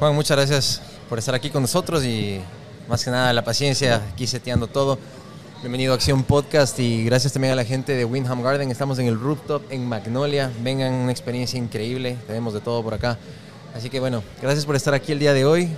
Juan, muchas gracias por estar aquí con nosotros y más que nada la paciencia, aquí seteando todo. Bienvenido a Acción Podcast y gracias también a la gente de Windham Garden. Estamos en el rooftop en Magnolia. Vengan, una experiencia increíble. Tenemos de todo por acá. Así que bueno, gracias por estar aquí el día de hoy.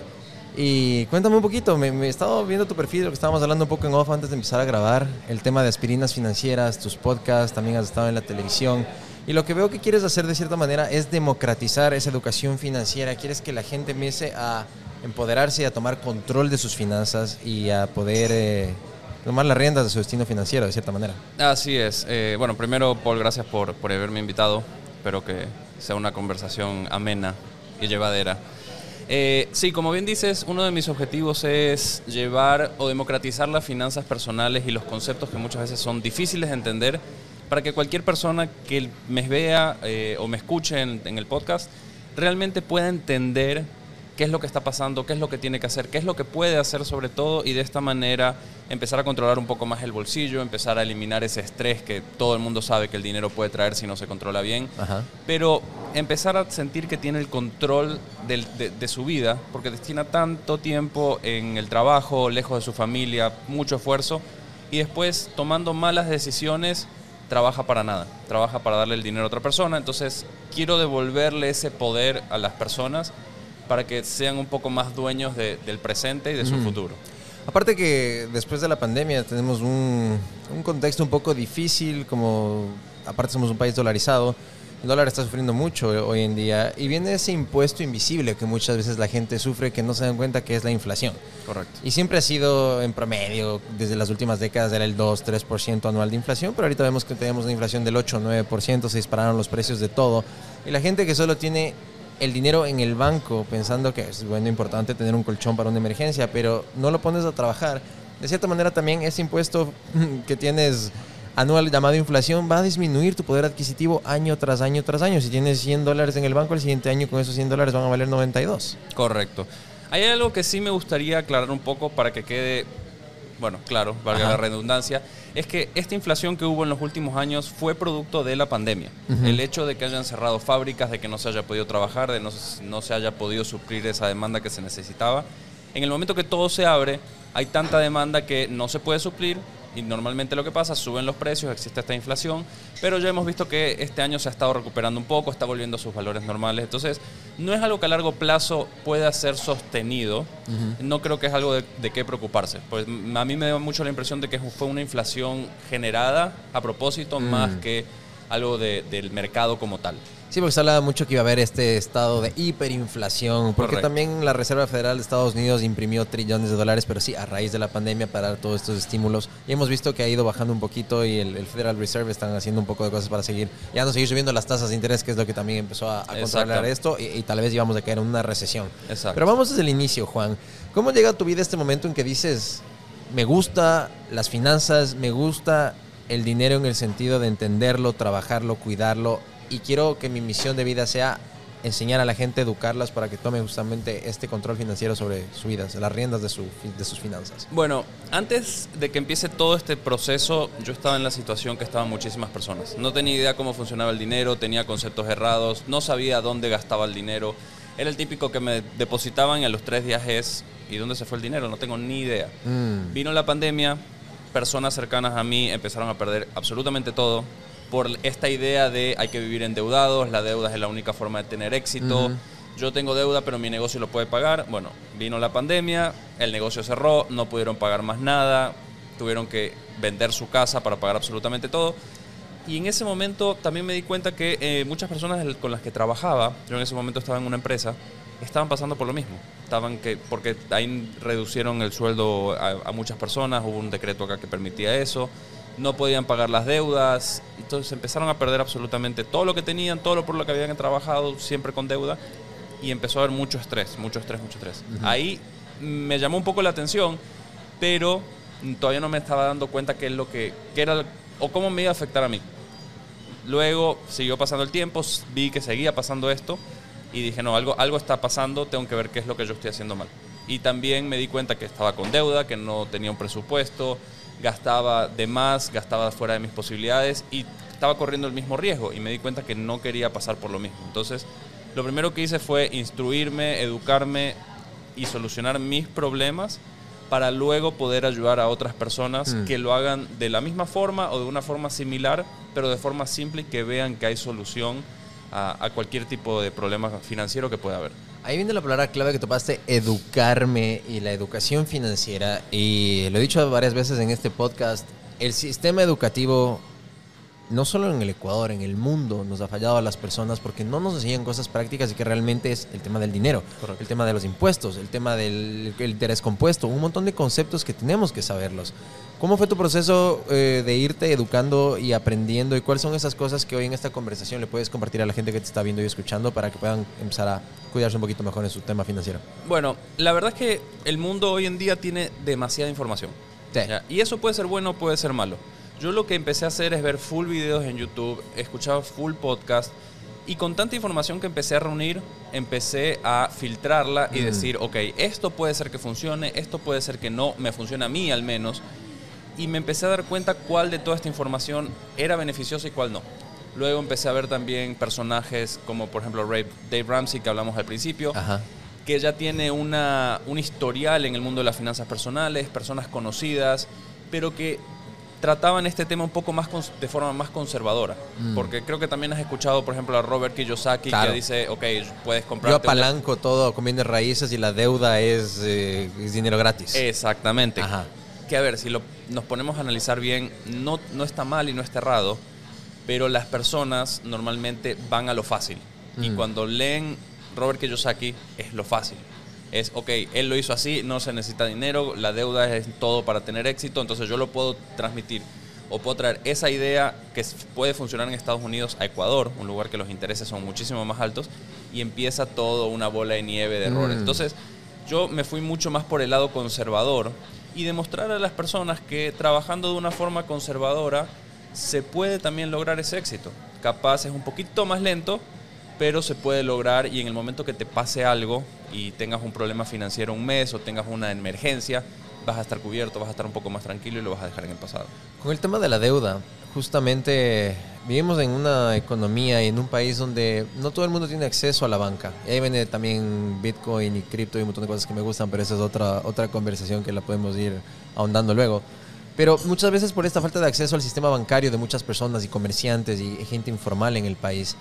Y cuéntame un poquito, me, he estado viendo tu perfil, lo que estábamos hablando un poco en off antes de empezar a grabar, el tema de aspirinas financieras, tus podcasts, también has estado en la televisión. Y lo que veo que quieres hacer de cierta manera es democratizar esa educación financiera. Quieres que la gente empiece a empoderarse y a tomar control de sus finanzas y a poder eh, tomar las riendas de su destino financiero, de cierta manera. Así es. Eh, bueno, primero, Paul, gracias por, por haberme invitado. Espero que sea una conversación amena y llevadera. Eh, sí, como bien dices, uno de mis objetivos es llevar o democratizar las finanzas personales y los conceptos que muchas veces son difíciles de entender para que cualquier persona que me vea eh, o me escuche en, el podcast realmente pueda entender qué es lo que está pasando, qué es lo que tiene que hacer, qué es lo que puede hacer sobre todo y de esta manera empezar a controlar un poco más el bolsillo, empezar a eliminar ese estrés que todo el mundo sabe que el dinero puede traer si no se controla bien, pero empezar a sentir que tiene el control de, de, su vida, porque destina tanto tiempo en el trabajo, lejos de su familia, mucho esfuerzo, y después tomando malas decisiones trabaja para nada, trabaja para darle el dinero a otra persona, entonces quiero devolverle ese poder a las personas para que sean un poco más dueños del presente y de su futuro. Aparte que después de la pandemia tenemos un, un contexto un poco difícil, como aparte somos un país dolarizado, el dólar está sufriendo mucho hoy en día y viene ese impuesto invisible que muchas veces la gente sufre que no se dan cuenta que es la inflación. Correcto. Y siempre ha sido en promedio, desde las últimas décadas era el 2-3% anual de inflación, pero ahorita vemos que tenemos una inflación del 8-9%, se dispararon los precios de todo. Y la gente que solo tiene el dinero en el banco pensando que es bueno, importante tener un colchón para una emergencia, pero no lo pones a trabajar. De cierta manera también ese impuesto que tienes anual llamado inflación va a disminuir tu poder adquisitivo año tras año tras año. Si tienes 100 dólares en el banco, el siguiente año con esos 100 dólares van a valer 92. Correcto. Hay algo que sí me gustaría aclarar un poco para que quede, bueno, claro, valga la redundancia, es que esta inflación que hubo en los últimos años fue producto de la pandemia. El hecho de que hayan cerrado fábricas, de que no se haya podido trabajar, de no, no se haya podido suplir esa demanda que se necesitaba. En el momento que todo se abre, hay tanta demanda que no se puede suplir y normalmente lo que pasa, suben los precios, existe esta inflación, pero ya hemos visto que este año se ha estado recuperando un poco, está volviendo a sus valores normales, entonces no es algo que a largo plazo pueda ser sostenido, no creo que es algo de, qué preocuparse, pues a mí me da mucho la impresión de que fue una inflación generada a propósito mm. más que algo del mercado como tal. Sí, porque se hablaba mucho que iba a haber este estado de hiperinflación, porque también la Reserva Federal de Estados Unidos imprimió trillones de dólares, pero sí, a raíz de la pandemia para dar todos estos estímulos. Y hemos visto que ha ido bajando un poquito y el, Federal Reserve están haciendo un poco de cosas para seguir, ya no seguir subiendo las tasas de interés, que es lo que también empezó a, a controlar esto, y, tal vez íbamos a caer en una recesión. Exacto. Pero vamos desde el inicio, Juan. ¿Cómo llega a tu vida este momento en que dices, me gusta las finanzas, me gusta el dinero en el sentido de entenderlo, trabajarlo, cuidarlo, y quiero que mi misión de vida sea enseñar a la gente, educarlas para que tome justamente este control financiero sobre su vida, las riendas de, su, de sus finanzas. Bueno, antes de que empiece todo este proceso, yo estaba en la situación que estaban muchísimas personas. No tenía idea cómo funcionaba el dinero, tenía conceptos errados, no sabía dónde gastaba el dinero. Era el típico que me depositaban y a los tres días es, ¿y dónde se fue el dinero? No tengo ni idea. Mm. Vino la pandemia, personas cercanas a mí empezaron a perder absolutamente todo por esta idea de hay que vivir endeudados, la deuda es la única forma de tener éxito. Yo tengo deuda, pero mi negocio lo puede pagar. Bueno, vino la pandemia, el negocio cerró, no pudieron pagar más nada, tuvieron que vender su casa para pagar absolutamente todo. Y en ese momento también me di cuenta que eh, muchas personas con las que trabajaba, yo en ese momento estaba en una empresa, estaban pasando por lo mismo. Estaban que, porque ahí reducieron el sueldo a, a muchas personas, hubo un decreto acá que permitía eso no podían pagar las deudas, entonces empezaron a perder absolutamente todo lo que tenían, todo lo por lo que habían trabajado, siempre con deuda, y empezó a haber mucho estrés, mucho estrés, mucho estrés. Ahí me llamó un poco la atención, pero todavía no me estaba dando cuenta qué es lo que, qué era o cómo me iba a afectar a mí. Luego siguió pasando el tiempo, vi que seguía pasando esto y dije, no, algo, algo está pasando, tengo que ver qué es lo que yo estoy haciendo mal. Y también me di cuenta que estaba con deuda, que no tenía un presupuesto, gastaba de más, gastaba fuera de mis posibilidades y estaba corriendo el mismo riesgo y me di cuenta que no quería pasar por lo mismo. Entonces Lo primero que hice fue instruirme, educarme y solucionar mis problemas para luego poder ayudar a otras personas Mm. que lo hagan de la misma forma o de una forma similar, pero de forma simple y que vean que hay solución a, cualquier tipo de problema financiero que pueda haber. Ahí viene la palabra clave que topaste, educarme y la educación financiera. Y lo he dicho varias veces en este podcast, el sistema educativo, no solo en el Ecuador, en el mundo, nos ha fallado a las personas porque no nos enseñan cosas prácticas y que realmente es el tema del dinero, Correcto. el tema de los impuestos, el tema del el interés compuesto, un montón de conceptos que tenemos que saberlos. ¿Cómo fue tu proceso eh, de irte educando y aprendiendo? ¿Y cuáles son esas cosas que hoy en esta conversación le puedes compartir a la gente que te está viendo y escuchando para que puedan empezar a cuidarse un poquito mejor en su tema financiero? Bueno, la verdad es que el mundo hoy en día tiene demasiada información. Sí. Ya, Y eso puede ser bueno, puede ser malo. Yo lo que empecé a hacer es ver full videos en YouTube, escuchaba full podcast y con tanta información que empecé a reunir, empecé a filtrarla y Mm. decir, ok, esto puede ser que funcione, esto puede ser que no, me funciona a mí al menos. Y me empecé a dar cuenta cuál de toda esta información era beneficiosa y cuál no. Luego empecé a ver también personajes como por ejemplo Ray- Dave Ramsey que hablamos al principio Ajá. que ya tiene una, un historial en el mundo de las finanzas personales, personas conocidas, pero que trataban este tema un poco más de forma más conservadora. Mm. Porque creo que también has escuchado, por ejemplo, a Robert Kiyosaki Claro. que dice, ok, puedes comprar... Yo apalanco todo con bienes raíces y la deuda es, eh, es dinero gratis. Exactamente. Ajá. Que a ver, si lo, nos ponemos a analizar bien, no, no está mal y no está errado, pero las personas normalmente van a lo fácil. Y Mm. cuando leen Robert Kiyosaki, es lo fácil. Es, ok, él lo hizo así, no se necesita dinero, la deuda es todo para tener éxito, entonces yo lo puedo transmitir o puedo traer esa idea que puede funcionar en Estados Unidos a Ecuador, un lugar que los intereses son muchísimo más altos, y empieza todo una bola de nieve de errores. Mm. Entonces, yo me fui mucho más por el lado conservador y demostrar a las personas que trabajando de una forma conservadora se puede también lograr ese éxito. Capaz es un poquito más lento, pero se puede lograr y en el momento que te pase algo y tengas un problema financiero un mes o tengas una emergencia, vas a estar cubierto, vas a estar un poco más tranquilo y lo vas a dejar en el pasado. Con el tema de la deuda, justamente vivimos en una economía y en un país donde no todo el mundo tiene acceso a la banca. Y ahí viene también Bitcoin y cripto y un montón de cosas que me gustan, pero esa es otra, otra conversación que la podemos ir ahondando luego. Pero muchas veces por esta falta de acceso al sistema bancario de muchas personas y comerciantes y gente informal en el país,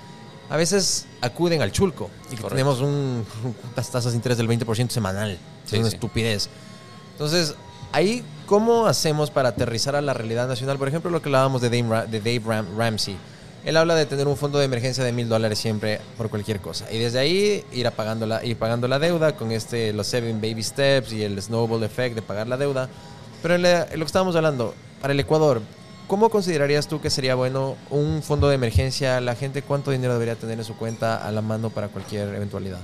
a veces acuden al chulco y que Correcto. tenemos un, unas tasas de interés del 20% semanal. Sí, es una sí. estupidez. Entonces, ahí, ¿cómo hacemos para aterrizar a la realidad nacional? Por ejemplo, lo que hablábamos de Dave, de Dave Ram- Ramsey. Él habla de tener un fondo de emergencia de mil dólares siempre por cualquier cosa. Y desde ahí ir, apagando la, ir pagando la deuda con este, los seven baby steps y el snowball effect de pagar la deuda. Pero en, la- en lo que estábamos hablando, para el Ecuador, ¿cómo considerarías tú que sería bueno un fondo de emergencia? La gente, ¿cuánto dinero debería tener en su cuenta a la mano para cualquier eventualidad?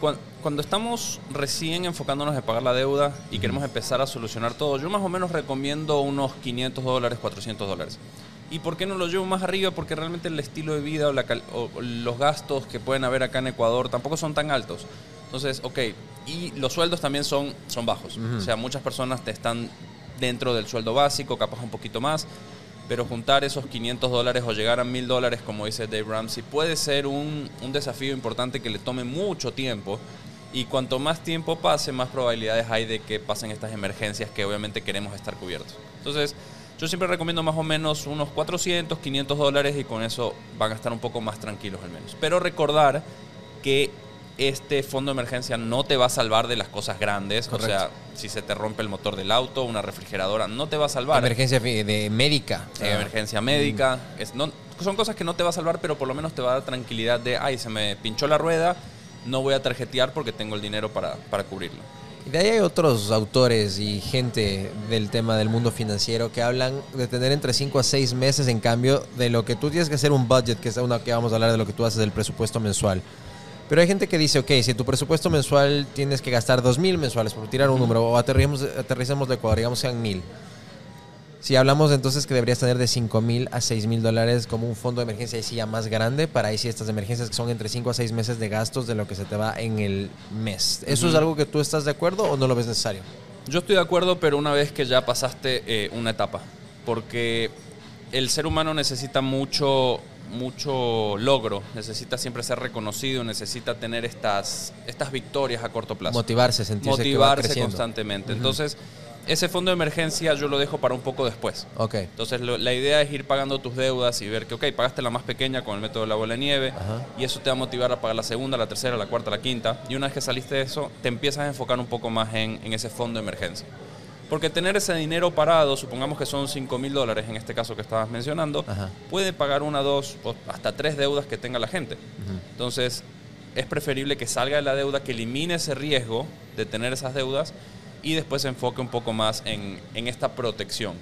Cuan- Cuando estamos recién enfocándonos en pagar la deuda y queremos empezar a solucionar todo, yo más o menos recomiendo unos 500 dólares, 400 dólares. ¿Y por qué no lo llevo más arriba? Porque realmente el estilo de vida o, la cal- o los gastos que pueden haber acá en Ecuador tampoco son tan altos. Entonces, ok, y los sueldos también son, son bajos. O sea, muchas personas te están dentro del sueldo básico, capaz un poquito más, pero juntar esos 500 dólares o llegar a 1000 dólares, como dice Dave Ramsey, puede ser un, un desafío importante que le tome mucho tiempo. Y cuanto más tiempo pase, más probabilidades hay de que pasen estas emergencias que obviamente queremos estar cubiertos. Entonces, yo siempre recomiendo más o menos unos 400, 500 dólares y con eso van a estar un poco más tranquilos al menos. Pero recordar que este fondo de emergencia no te va a salvar de las cosas grandes. Correcto. O sea, si se te rompe el motor del auto, una refrigeradora, no te va a salvar. Emergencia de médica. Eh, emergencia médica. Es, no, son cosas que no te va a salvar, pero por lo menos te va a dar tranquilidad de, ay, se me pinchó la rueda, no voy a tarjetear porque tengo el dinero para, para cubrirlo. Y de ahí hay otros autores y gente del tema del mundo financiero que hablan de tener entre 5 a 6 meses en cambio de lo que tú tienes que hacer un budget, que es una que vamos a hablar de lo que tú haces del presupuesto mensual. Pero hay gente que dice, ok, si tu presupuesto mensual tienes que gastar 2 mil mensuales, por tirar un número, o aterricemos, aterricemos de Ecuador, digamos sean mil. Si hablamos entonces que deberías tener de 5 mil a 6 mil dólares como un fondo de emergencia ahí sí ya más grande, para ahí sí estas emergencias que son entre 5 a 6 meses de gastos de lo que se te va en el mes. ¿Eso es algo que tú estás de acuerdo o no lo ves necesario? Yo estoy de acuerdo, pero una vez que ya pasaste eh, una etapa, porque el ser humano necesita mucho mucho logro, necesita siempre ser reconocido, necesita tener estas, estas victorias a corto plazo. Motivarse, sentirse Motivarse que va constantemente. Entonces, ese fondo de emergencia yo lo dejo para un poco después. Ok. Entonces la idea es ir pagando tus deudas y ver que, ok, pagaste la más pequeña con el método de la bola de nieve y eso te va a motivar a pagar la segunda, la tercera, la cuarta, la quinta. Y una vez que saliste de eso, te empiezas a enfocar un poco más en, en ese fondo de emergencia. Porque tener ese dinero parado, supongamos que son 5 mil dólares en este caso que estabas mencionando, puede pagar una, dos o hasta tres deudas que tenga la gente. Entonces, es preferible que salga de la deuda, que elimine ese riesgo de tener esas deudas y después se enfoque un poco más en, en esta protección.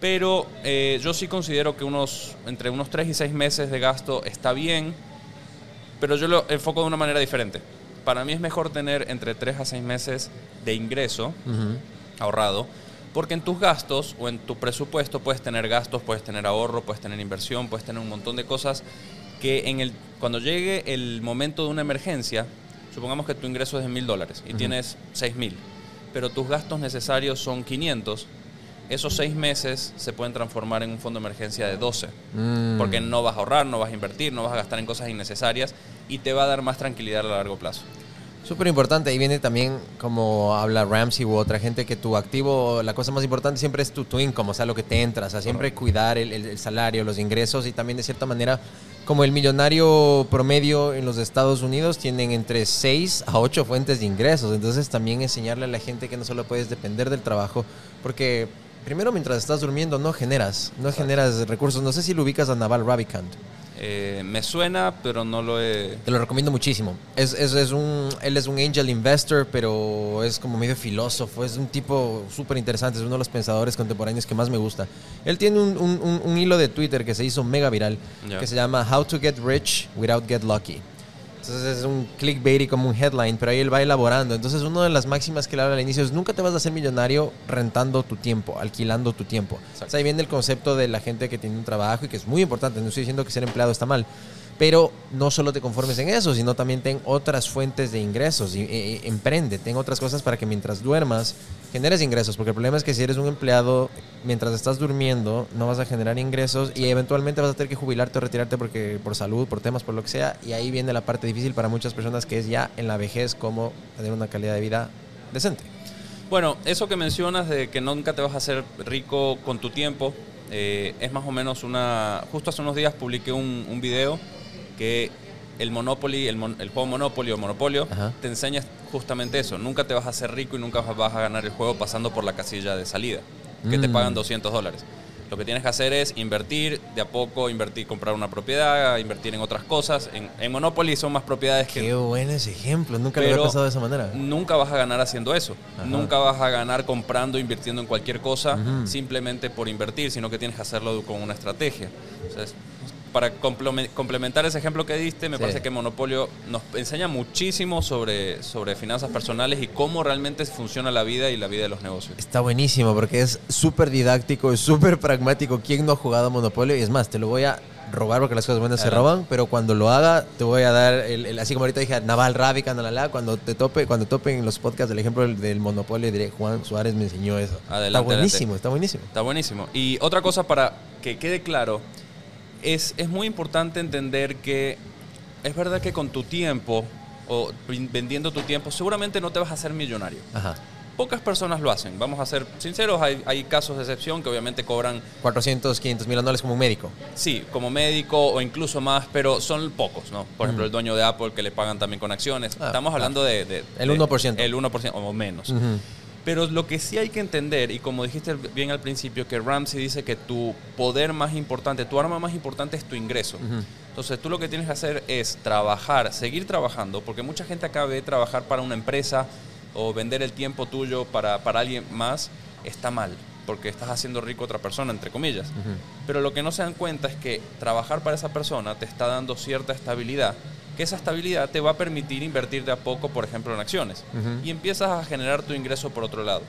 Pero eh, yo sí considero que unos, entre unos 3 y 6 meses de gasto está bien, pero yo lo enfoco de una manera diferente. Para mí es mejor tener entre 3 a 6 meses de ingreso ahorrado, porque en tus gastos o en tu presupuesto puedes tener gastos, puedes tener ahorro, puedes tener inversión, puedes tener un montón de cosas que en el, cuando llegue el momento de una emergencia, supongamos que tu ingreso es de mil dólares y tienes seis mil, pero tus gastos necesarios son 500, esos seis meses se pueden transformar en un fondo de emergencia de 12, Mm. porque no vas a ahorrar, no vas a invertir, no vas a gastar en cosas innecesarias y te va a dar más tranquilidad a largo plazo. Súper importante. Ahí viene también, como habla Ramsey u otra gente, que tu activo, la cosa más importante siempre es tu, tu income, o sea, lo que te entra. O sea, siempre cuidar el, el- el salario, los ingresos y también de cierta manera, como el millonario promedio en los Estados Unidos, tienen entre 6 a 8 fuentes de ingresos. Entonces también enseñarle a la gente que no solo puedes depender del trabajo, porque primero mientras estás durmiendo no generas, no generas recursos. No sé si lo ubicas a Naval Ravikant. Eh, me suena, pero no lo he... Te lo recomiendo muchísimo. Es, es, es un, él es un angel investor, pero es como medio filósofo. Es un tipo súper interesante. Es uno de los pensadores contemporáneos que más me gusta. Él tiene un, un- hilo de Twitter que se hizo mega viral, que se llama How to Get Rich Without Get Lucky. Entonces es un clickbait y como un headline, pero ahí él va elaborando. Entonces una de las máximas que él habla al inicio es nunca te vas a hacer millonario rentando tu tiempo, alquilando tu tiempo. O sea, ahí viene el concepto de la gente que tiene un trabajo y que es muy importante. No estoy diciendo que ser empleado está mal, pero no solo te conformes en eso, sino también ten otras fuentes de ingresos y, y- y emprende, ten otras cosas para que mientras duermas generes ingresos, porque el problema es que si eres un empleado mientras estás durmiendo no vas a generar ingresos y eventualmente vas a tener que jubilarte o retirarte porque por salud, por temas, por lo que sea, y ahí viene la parte difícil para muchas personas que es ya en la vejez cómo tener una calidad de vida decente. Bueno, eso que mencionas de que nunca te vas a hacer rico con tu tiempo, eh, es más o menos una... Justo hace unos días publiqué un video que el Monopoly, el, mon- el juego Monopoly o Monopolio, Ajá. te enseña justamente eso. Nunca te vas a hacer rico y nunca vas a ganar el juego pasando por la casilla de salida, que te Mm. pagan 200 dólares. Lo que tienes que hacer es invertir de a poco, invertir, comprar una propiedad, invertir en otras cosas. En, en Monopoly son más propiedades que Qué buen ese ejemplo, nunca lo había pensado de esa manera. Nunca vas a ganar haciendo eso. Ajá. Nunca vas a ganar comprando, invirtiendo en cualquier cosa simplemente por invertir, sino que tienes que hacerlo con una estrategia. O sea, es- para compleme- complementar ese ejemplo que diste, me Sí. parece que Monopolio nos enseña muchísimo sobre, sobre finanzas personales y cómo realmente funciona la vida y la vida de los negocios. Está buenísimo porque es súper didáctico, es súper pragmático. ¿Quién no ha jugado Monopolio? Y es más, te lo voy a robar porque las cosas buenas se roban, pero cuando lo haga te voy a dar, el, el- así como ahorita dije, Naval Ravikant, la, cuando te tope, cuando topen los podcasts del ejemplo del, del Monopolio, diré, Juan Suárez me enseñó eso. Adelante, está buenísimo, adelante. está buenísimo. Está buenísimo. Y otra cosa para que quede claro, es, es muy importante entender que es verdad que con tu tiempo o ven- vendiendo tu tiempo, seguramente no te vas a hacer millonario. Ajá. Pocas personas lo hacen, vamos a ser sinceros, hay, hay casos de excepción que obviamente cobran, 400, 500 mil anuales como un médico. sí, como médico o incluso más, pero son pocos, ¿no? Por ejemplo, el dueño de Apple que le pagan también con acciones. Ah, Estamos hablando de, de- El de- 1%. El 1% o menos. Pero lo que sí hay que entender, y como dijiste bien al principio, que Ramsey dice que tu poder más importante, tu arma más importante es tu ingreso. Ujú. Entonces tú lo que tienes que hacer es trabajar, seguir trabajando, porque mucha gente acaba de trabajar para una empresa o vender el tiempo tuyo para, para alguien más, está mal, porque estás haciendo rico a otra persona, entre comillas. Pero lo que no se dan cuenta es que trabajar para esa persona te está dando cierta estabilidad, que esa estabilidad te va a permitir invertir de a poco, por ejemplo, en acciones. Y empiezas a generar tu ingreso por otro lado.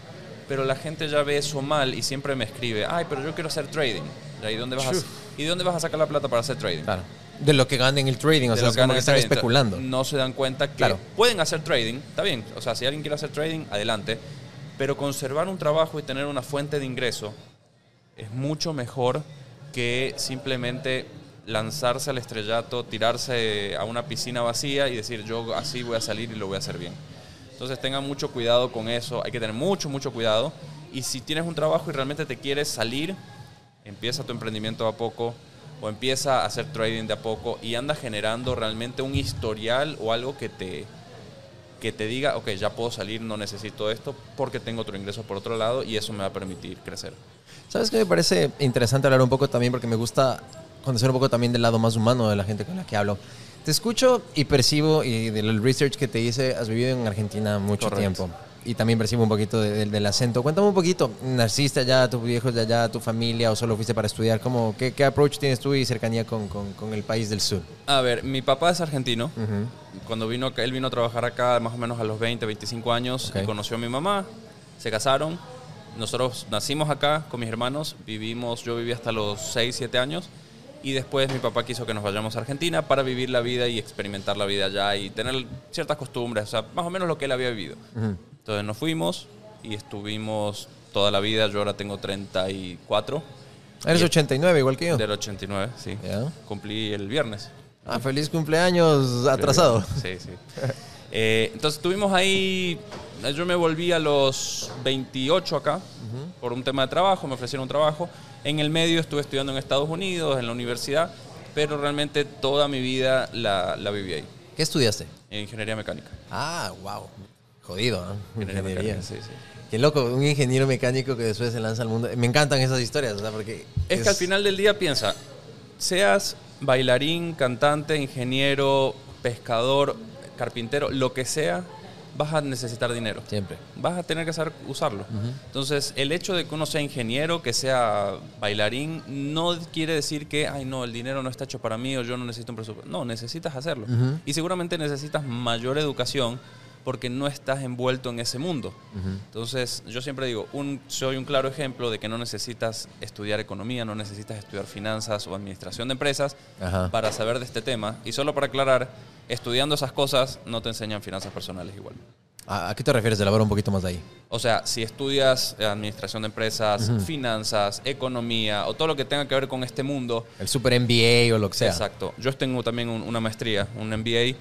Pero la gente ya ve eso mal y siempre me escribe, ay, pero yo quiero hacer trading. ¿Y dónde vas, a, Chuf. ¿y de dónde vas a sacar la plata para hacer trading? Claro. De lo que ganen el trading, o De sea, lo es que como ganan que están trading. especulando. No se dan cuenta que Claro. pueden hacer trading, está bien. O sea, si alguien quiere hacer trading, adelante. Pero conservar un trabajo y tener una fuente de ingreso es mucho mejor que simplemente lanzarse al estrellato, tirarse a una piscina vacía y decir yo así voy a salir y lo voy a hacer bien. Entonces tengan mucho cuidado con eso, hay que tener mucho, mucho cuidado. Y si tienes un trabajo y realmente te quieres salir, empieza tu emprendimiento a poco o empieza a hacer trading de a poco y anda generando realmente un historial o algo que te, que te diga, ok, ya puedo salir, no necesito esto porque tengo otro ingreso por otro lado y eso me va a permitir crecer. ¿Sabes qué me parece interesante hablar un poco también? Porque me gusta conocer un poco también del lado más humano de la gente con la que hablo. Te escucho y percibo, y del research que te hice, has vivido en Argentina mucho tiempo. Y también percibo un poquito del acento. Cuéntame un poquito, ¿naciste allá, tus viejos de allá, tu familia, o solo fuiste para estudiar? ¿Cómo, qué, qué approach tienes tú y cercanía con, con, con, el país del sur? A ver, mi papá es argentino. Cuando vino, él vino a trabajar acá más o menos a los 20, 25 años, y conoció a mi mamá, se casaron. Nosotros nacimos acá con mis hermanos, vivimos, yo viví hasta los 6, 7 años y después mi papá quiso que nos vayamos a Argentina para vivir la vida y experimentar la vida allá y tener ciertas costumbres, o sea, más o menos lo que él había vivido. Entonces nos fuimos y estuvimos toda la vida, yo ahora tengo 34. Eres 89 igual que yo. Del 89, sí. Cumplí el viernes. Ah, feliz cumpleaños atrasado. Sí, sí. Eh, entonces estuvimos ahí, yo me volví a los 28 acá por un tema de trabajo, me ofrecieron un trabajo en el medio estuve estudiando en Estados Unidos, en la universidad, pero realmente toda mi vida la, la viví ahí. ¿Qué estudiaste? En ingeniería mecánica. Ah, wow. Jodido, ¿no? Ingeniería, sí, sí. Qué loco, un ingeniero mecánico que después se lanza al mundo. Me encantan esas historias, ¿verdad? porque... Es, es, que al final del día piensa, seas bailarín, cantante, ingeniero, pescador, carpintero, lo que sea, vas a necesitar dinero. Siempre. Vas a tener que saber usarlo. Entonces, el hecho de que uno sea ingeniero, que sea bailarín, no quiere decir que, ay, no, el dinero no está hecho para mí o yo no necesito un presupuesto. No, necesitas hacerlo. Y seguramente necesitas mayor educación porque no estás envuelto en ese mundo. Entonces, yo siempre digo, un, soy un claro ejemplo de que no necesitas estudiar economía, no necesitas estudiar finanzas o administración de empresas para saber de este tema. Y solo para aclarar, estudiando esas cosas no te enseñan finanzas personales igual. ¿A qué te refieres? Elabora un poquito más de ahí. O sea, si estudias administración de empresas, finanzas, economía o todo lo que tenga que ver con este mundo. El super MBA o lo que sea. Exacto. Yo tengo también una maestría, un MBA,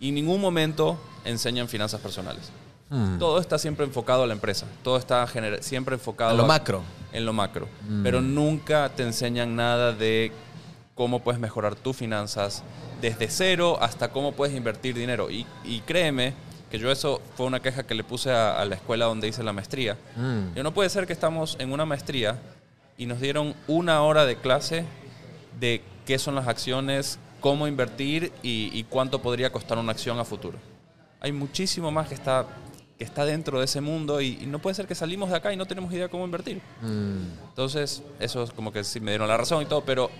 y en ningún momento enseñan finanzas personales. Hmm. Todo está siempre enfocado a la empresa. Todo está siempre enfocado. En lo macro. En lo macro. Hmm. Pero nunca te enseñan nada de cómo puedes mejorar tus finanzas, desde cero hasta cómo puedes invertir dinero. Y, créeme que yo eso fue una queja que le puse a, la escuela donde hice la maestría. Mm. Yo no puede ser que estamos en una maestría y nos dieron una hora de clase de qué son las acciones, cómo invertir y, cuánto podría costar una acción a futuro. Hay muchísimo más que está, que está dentro de ese mundo y, no puede ser que salimos de acá y no tenemos idea cómo invertir. Mm. Entonces, eso es como que sí me dieron la razón y todo, pero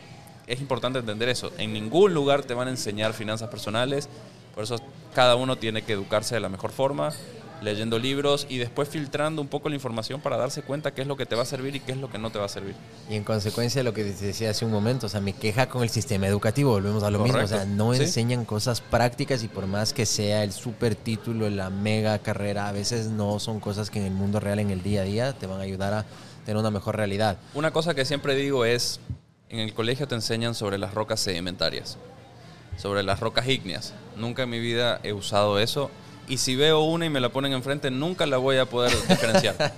es importante entender eso. En ningún lugar te van a enseñar finanzas personales, por eso cada uno tiene que educarse de la mejor forma, leyendo libros y después filtrando un poco la información para darse cuenta qué es lo que te va a servir y qué es lo que no te va a servir. Y en consecuencia lo que decía hace un momento, o sea, me queja con el sistema educativo, volvemos a lo mismo, o sea, no enseñan cosas prácticas y por más que sea el super título, la mega carrera, a veces no son cosas que en el mundo real, en el día a día, te van a ayudar a tener una mejor realidad. Una cosa que siempre digo es, en el colegio te enseñan sobre las rocas sedimentarias, sobre las rocas ígneas. Nunca en mi vida he usado eso. Y si veo una y me la ponen enfrente, nunca la voy a poder diferenciar.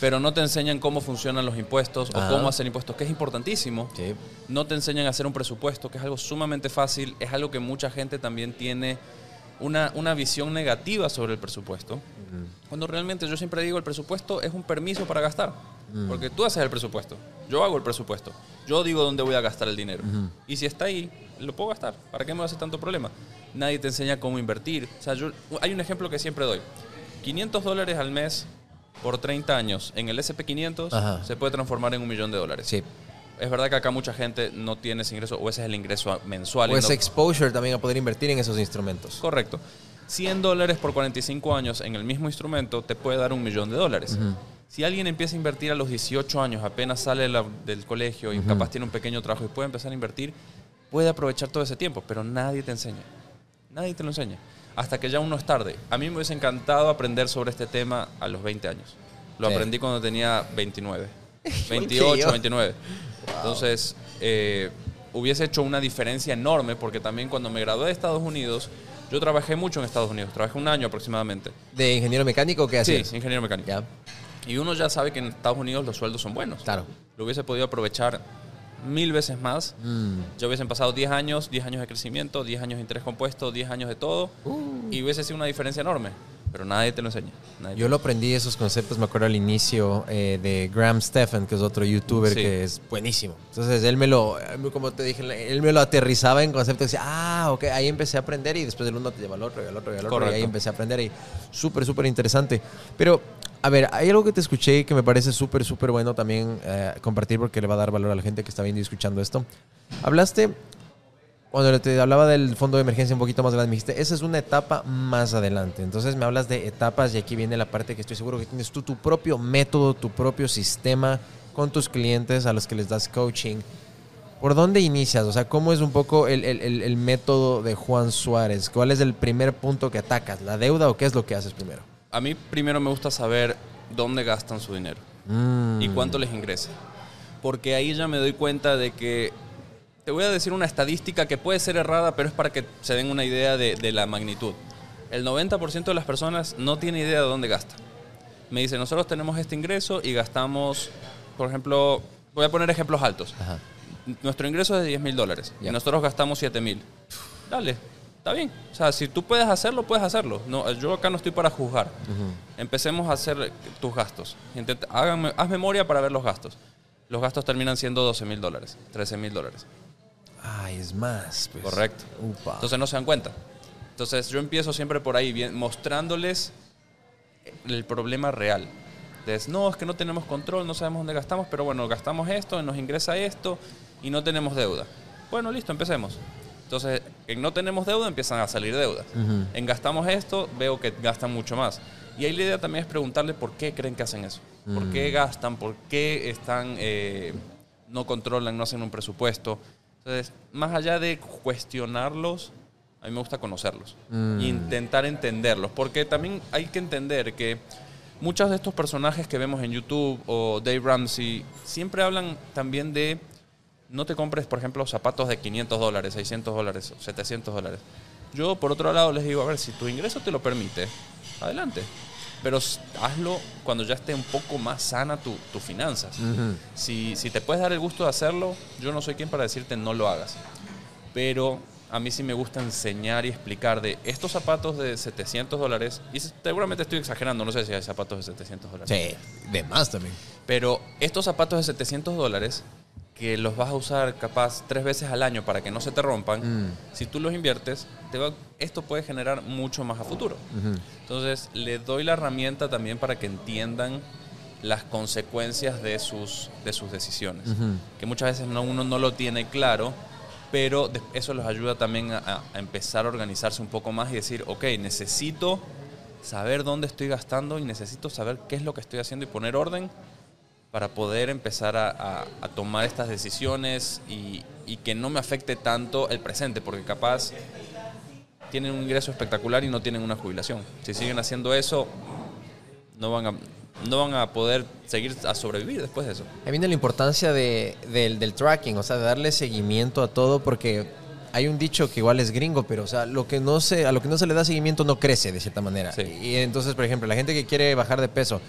Pero no te enseñan cómo funcionan los impuestos o cómo hacer impuestos, que es importantísimo. No te enseñan a hacer un presupuesto, que es algo sumamente fácil. Es algo que mucha gente también tiene una, una visión negativa sobre el presupuesto. Cuando realmente yo siempre digo, el presupuesto es un permiso para gastar. Mm. Porque tú haces el presupuesto, yo hago el presupuesto, yo digo dónde voy a gastar el dinero. Y si está ahí, lo puedo gastar. ¿Para qué me hace tanto problema? Nadie te enseña cómo invertir. O sea, yo, hay un ejemplo que siempre doy. 500 dólares al mes por 30 años en el SP500 se puede transformar en un millón de dólares. Sí. Es verdad que acá mucha gente no tiene ese ingreso o ese es el ingreso mensual. O ese exposure también a poder invertir en esos instrumentos. Correcto. 100 dólares por 45 años en el mismo instrumento te puede dar un millón de dólares. Si alguien empieza a invertir a los 18 años, apenas sale del colegio y capaz tiene un pequeño trabajo y puede empezar a invertir, puede aprovechar todo ese tiempo, pero nadie te enseña. Nadie te lo enseña. Hasta que ya uno es tarde. A mí me hubiese encantado aprender sobre este tema a los 20 años. Lo aprendí cuando tenía 29. 28, 29. Entonces, eh, hubiese hecho una diferencia enorme, porque también cuando me gradué de Estados Unidos, yo trabajé mucho en Estados Unidos, trabajé un año aproximadamente. ¿De ingeniero mecánico o qué Sí, hacías? ingeniero mecánico. Y uno ya sabe que en Estados Unidos los sueldos son buenos. claro. Lo hubiese podido aprovechar mil veces más. Mm. Ya hubiesen pasado 10 años, 10 años de crecimiento, 10 años de interés compuesto, 10 años de todo. Y hubiese sido una diferencia enorme. Pero nadie te lo enseña. nadie Yo lo aprendí esos conceptos, me acuerdo al inicio eh, de Graham Stephan, que es otro youtuber Sí. que es buenísimo. Entonces él me lo, como te dije, él me lo aterrizaba en conceptos. Decía, ah, ok, ahí empecé a aprender y después del uno te lleva al otro y al otro y al otro. Y ahí Correcto. empecé a aprender y súper, súper interesante. Pero, a ver, hay algo que te escuché que me parece súper, súper bueno también eh, compartir porque le va a dar valor a la gente que está viendo y escuchando esto. Hablaste cuando te hablaba del fondo de emergencia un poquito más grande, me dijiste, esa es una etapa más adelante. Entonces me hablas de etapas y aquí viene la parte que estoy seguro que tienes tú tu propio método, tu propio sistema con tus clientes a los que les das coaching. ¿Por dónde inicias? O sea, ¿cómo es un poco el- el- el método de Juan Suárez? ¿Cuál es el primer punto que atacas? ¿La deuda o qué es lo que haces primero? A mí primero me gusta saber dónde gastan su dinero Mm. y cuánto les ingresa. Porque ahí ya me doy cuenta de que, te voy a decir una estadística que puede ser errada, pero es para que se den una idea de, de la magnitud. El 90% de las personas no tiene idea de dónde gasta. Me dice, nosotros tenemos este ingreso y gastamos, por ejemplo, voy a poner ejemplos altos. Ajá. Nuestro ingreso es de 10 mil dólares y nosotros gastamos 7 mil. Dale, está bien. O sea, si tú puedes hacerlo, puedes hacerlo. No, yo acá no estoy para juzgar. Empecemos a hacer tus gastos. Intenta- háganme- haz memoria para ver los gastos. Los gastos terminan siendo 12 mil dólares, 13 mil dólares. Ay, es más. pues. Correcto. Upa. Entonces no se dan cuenta. Entonces yo empiezo siempre por ahí, bien, mostrándoles el problema real. Es, no, es que no tenemos control, no sabemos dónde gastamos, pero bueno, gastamos esto, nos ingresa esto y no tenemos deuda. Bueno, listo, empecemos. Entonces, en no tenemos deuda empiezan a salir deudas. En gastamos esto, veo que gastan mucho más. Y ahí la idea también es preguntarle por qué creen que hacen eso. ¿Por Mm. qué gastan? ¿Por qué están, eh, no controlan, no hacen un presupuesto? Entonces, más allá de cuestionarlos, a mí me gusta conocerlos. Mm. E intentar entenderlos. Porque también hay que entender que muchos de estos personajes que vemos en YouTube o Dave Ramsey siempre hablan también de no te compres, por ejemplo, zapatos de 500 dólares, 600 dólares, 700 dólares. Yo, por otro lado, les digo, a ver, si tu ingreso te lo permite, adelante. Pero hazlo cuando ya esté un poco más sana tu, tus finanzas. Ujú. Si, si te puedes dar el gusto de hacerlo, yo no soy quien para decirte no lo hagas. Pero a mí sí me gusta enseñar y explicar de estos zapatos de 700 dólares, y seguramente estoy exagerando, no sé si hay zapatos de 700 dólares. Sí, de más también. Pero estos zapatos de 700 dólares, que los vas a usar capaz tres veces al año para que no se te rompan, Mm. si tú los inviertes, te va- esto puede generar mucho más a futuro. Ujú. Entonces, le doy la herramienta también para que entiendan las consecuencias de sus, de sus decisiones. Que muchas veces no, uno no lo tiene claro, pero eso los ayuda también a empezar a organizarse un poco más y decir, ok, necesito saber dónde estoy gastando y necesito saber qué es lo que estoy haciendo y poner orden para poder empezar a, a- a tomar estas decisiones y, y que no me afecte tanto el presente, porque capaz tienen un ingreso espectacular y no tienen una jubilación. Si siguen haciendo eso, no van a, no van a poder seguir a sobrevivir después de eso. Ahí viene la importancia de, del, del tracking, o sea, de darle seguimiento a todo, porque hay un dicho que igual es gringo, pero o sea, lo que no se, a lo que no se le da seguimiento no crece de cierta manera. Sí. Y entonces, por ejemplo, la gente que quiere bajar de peso,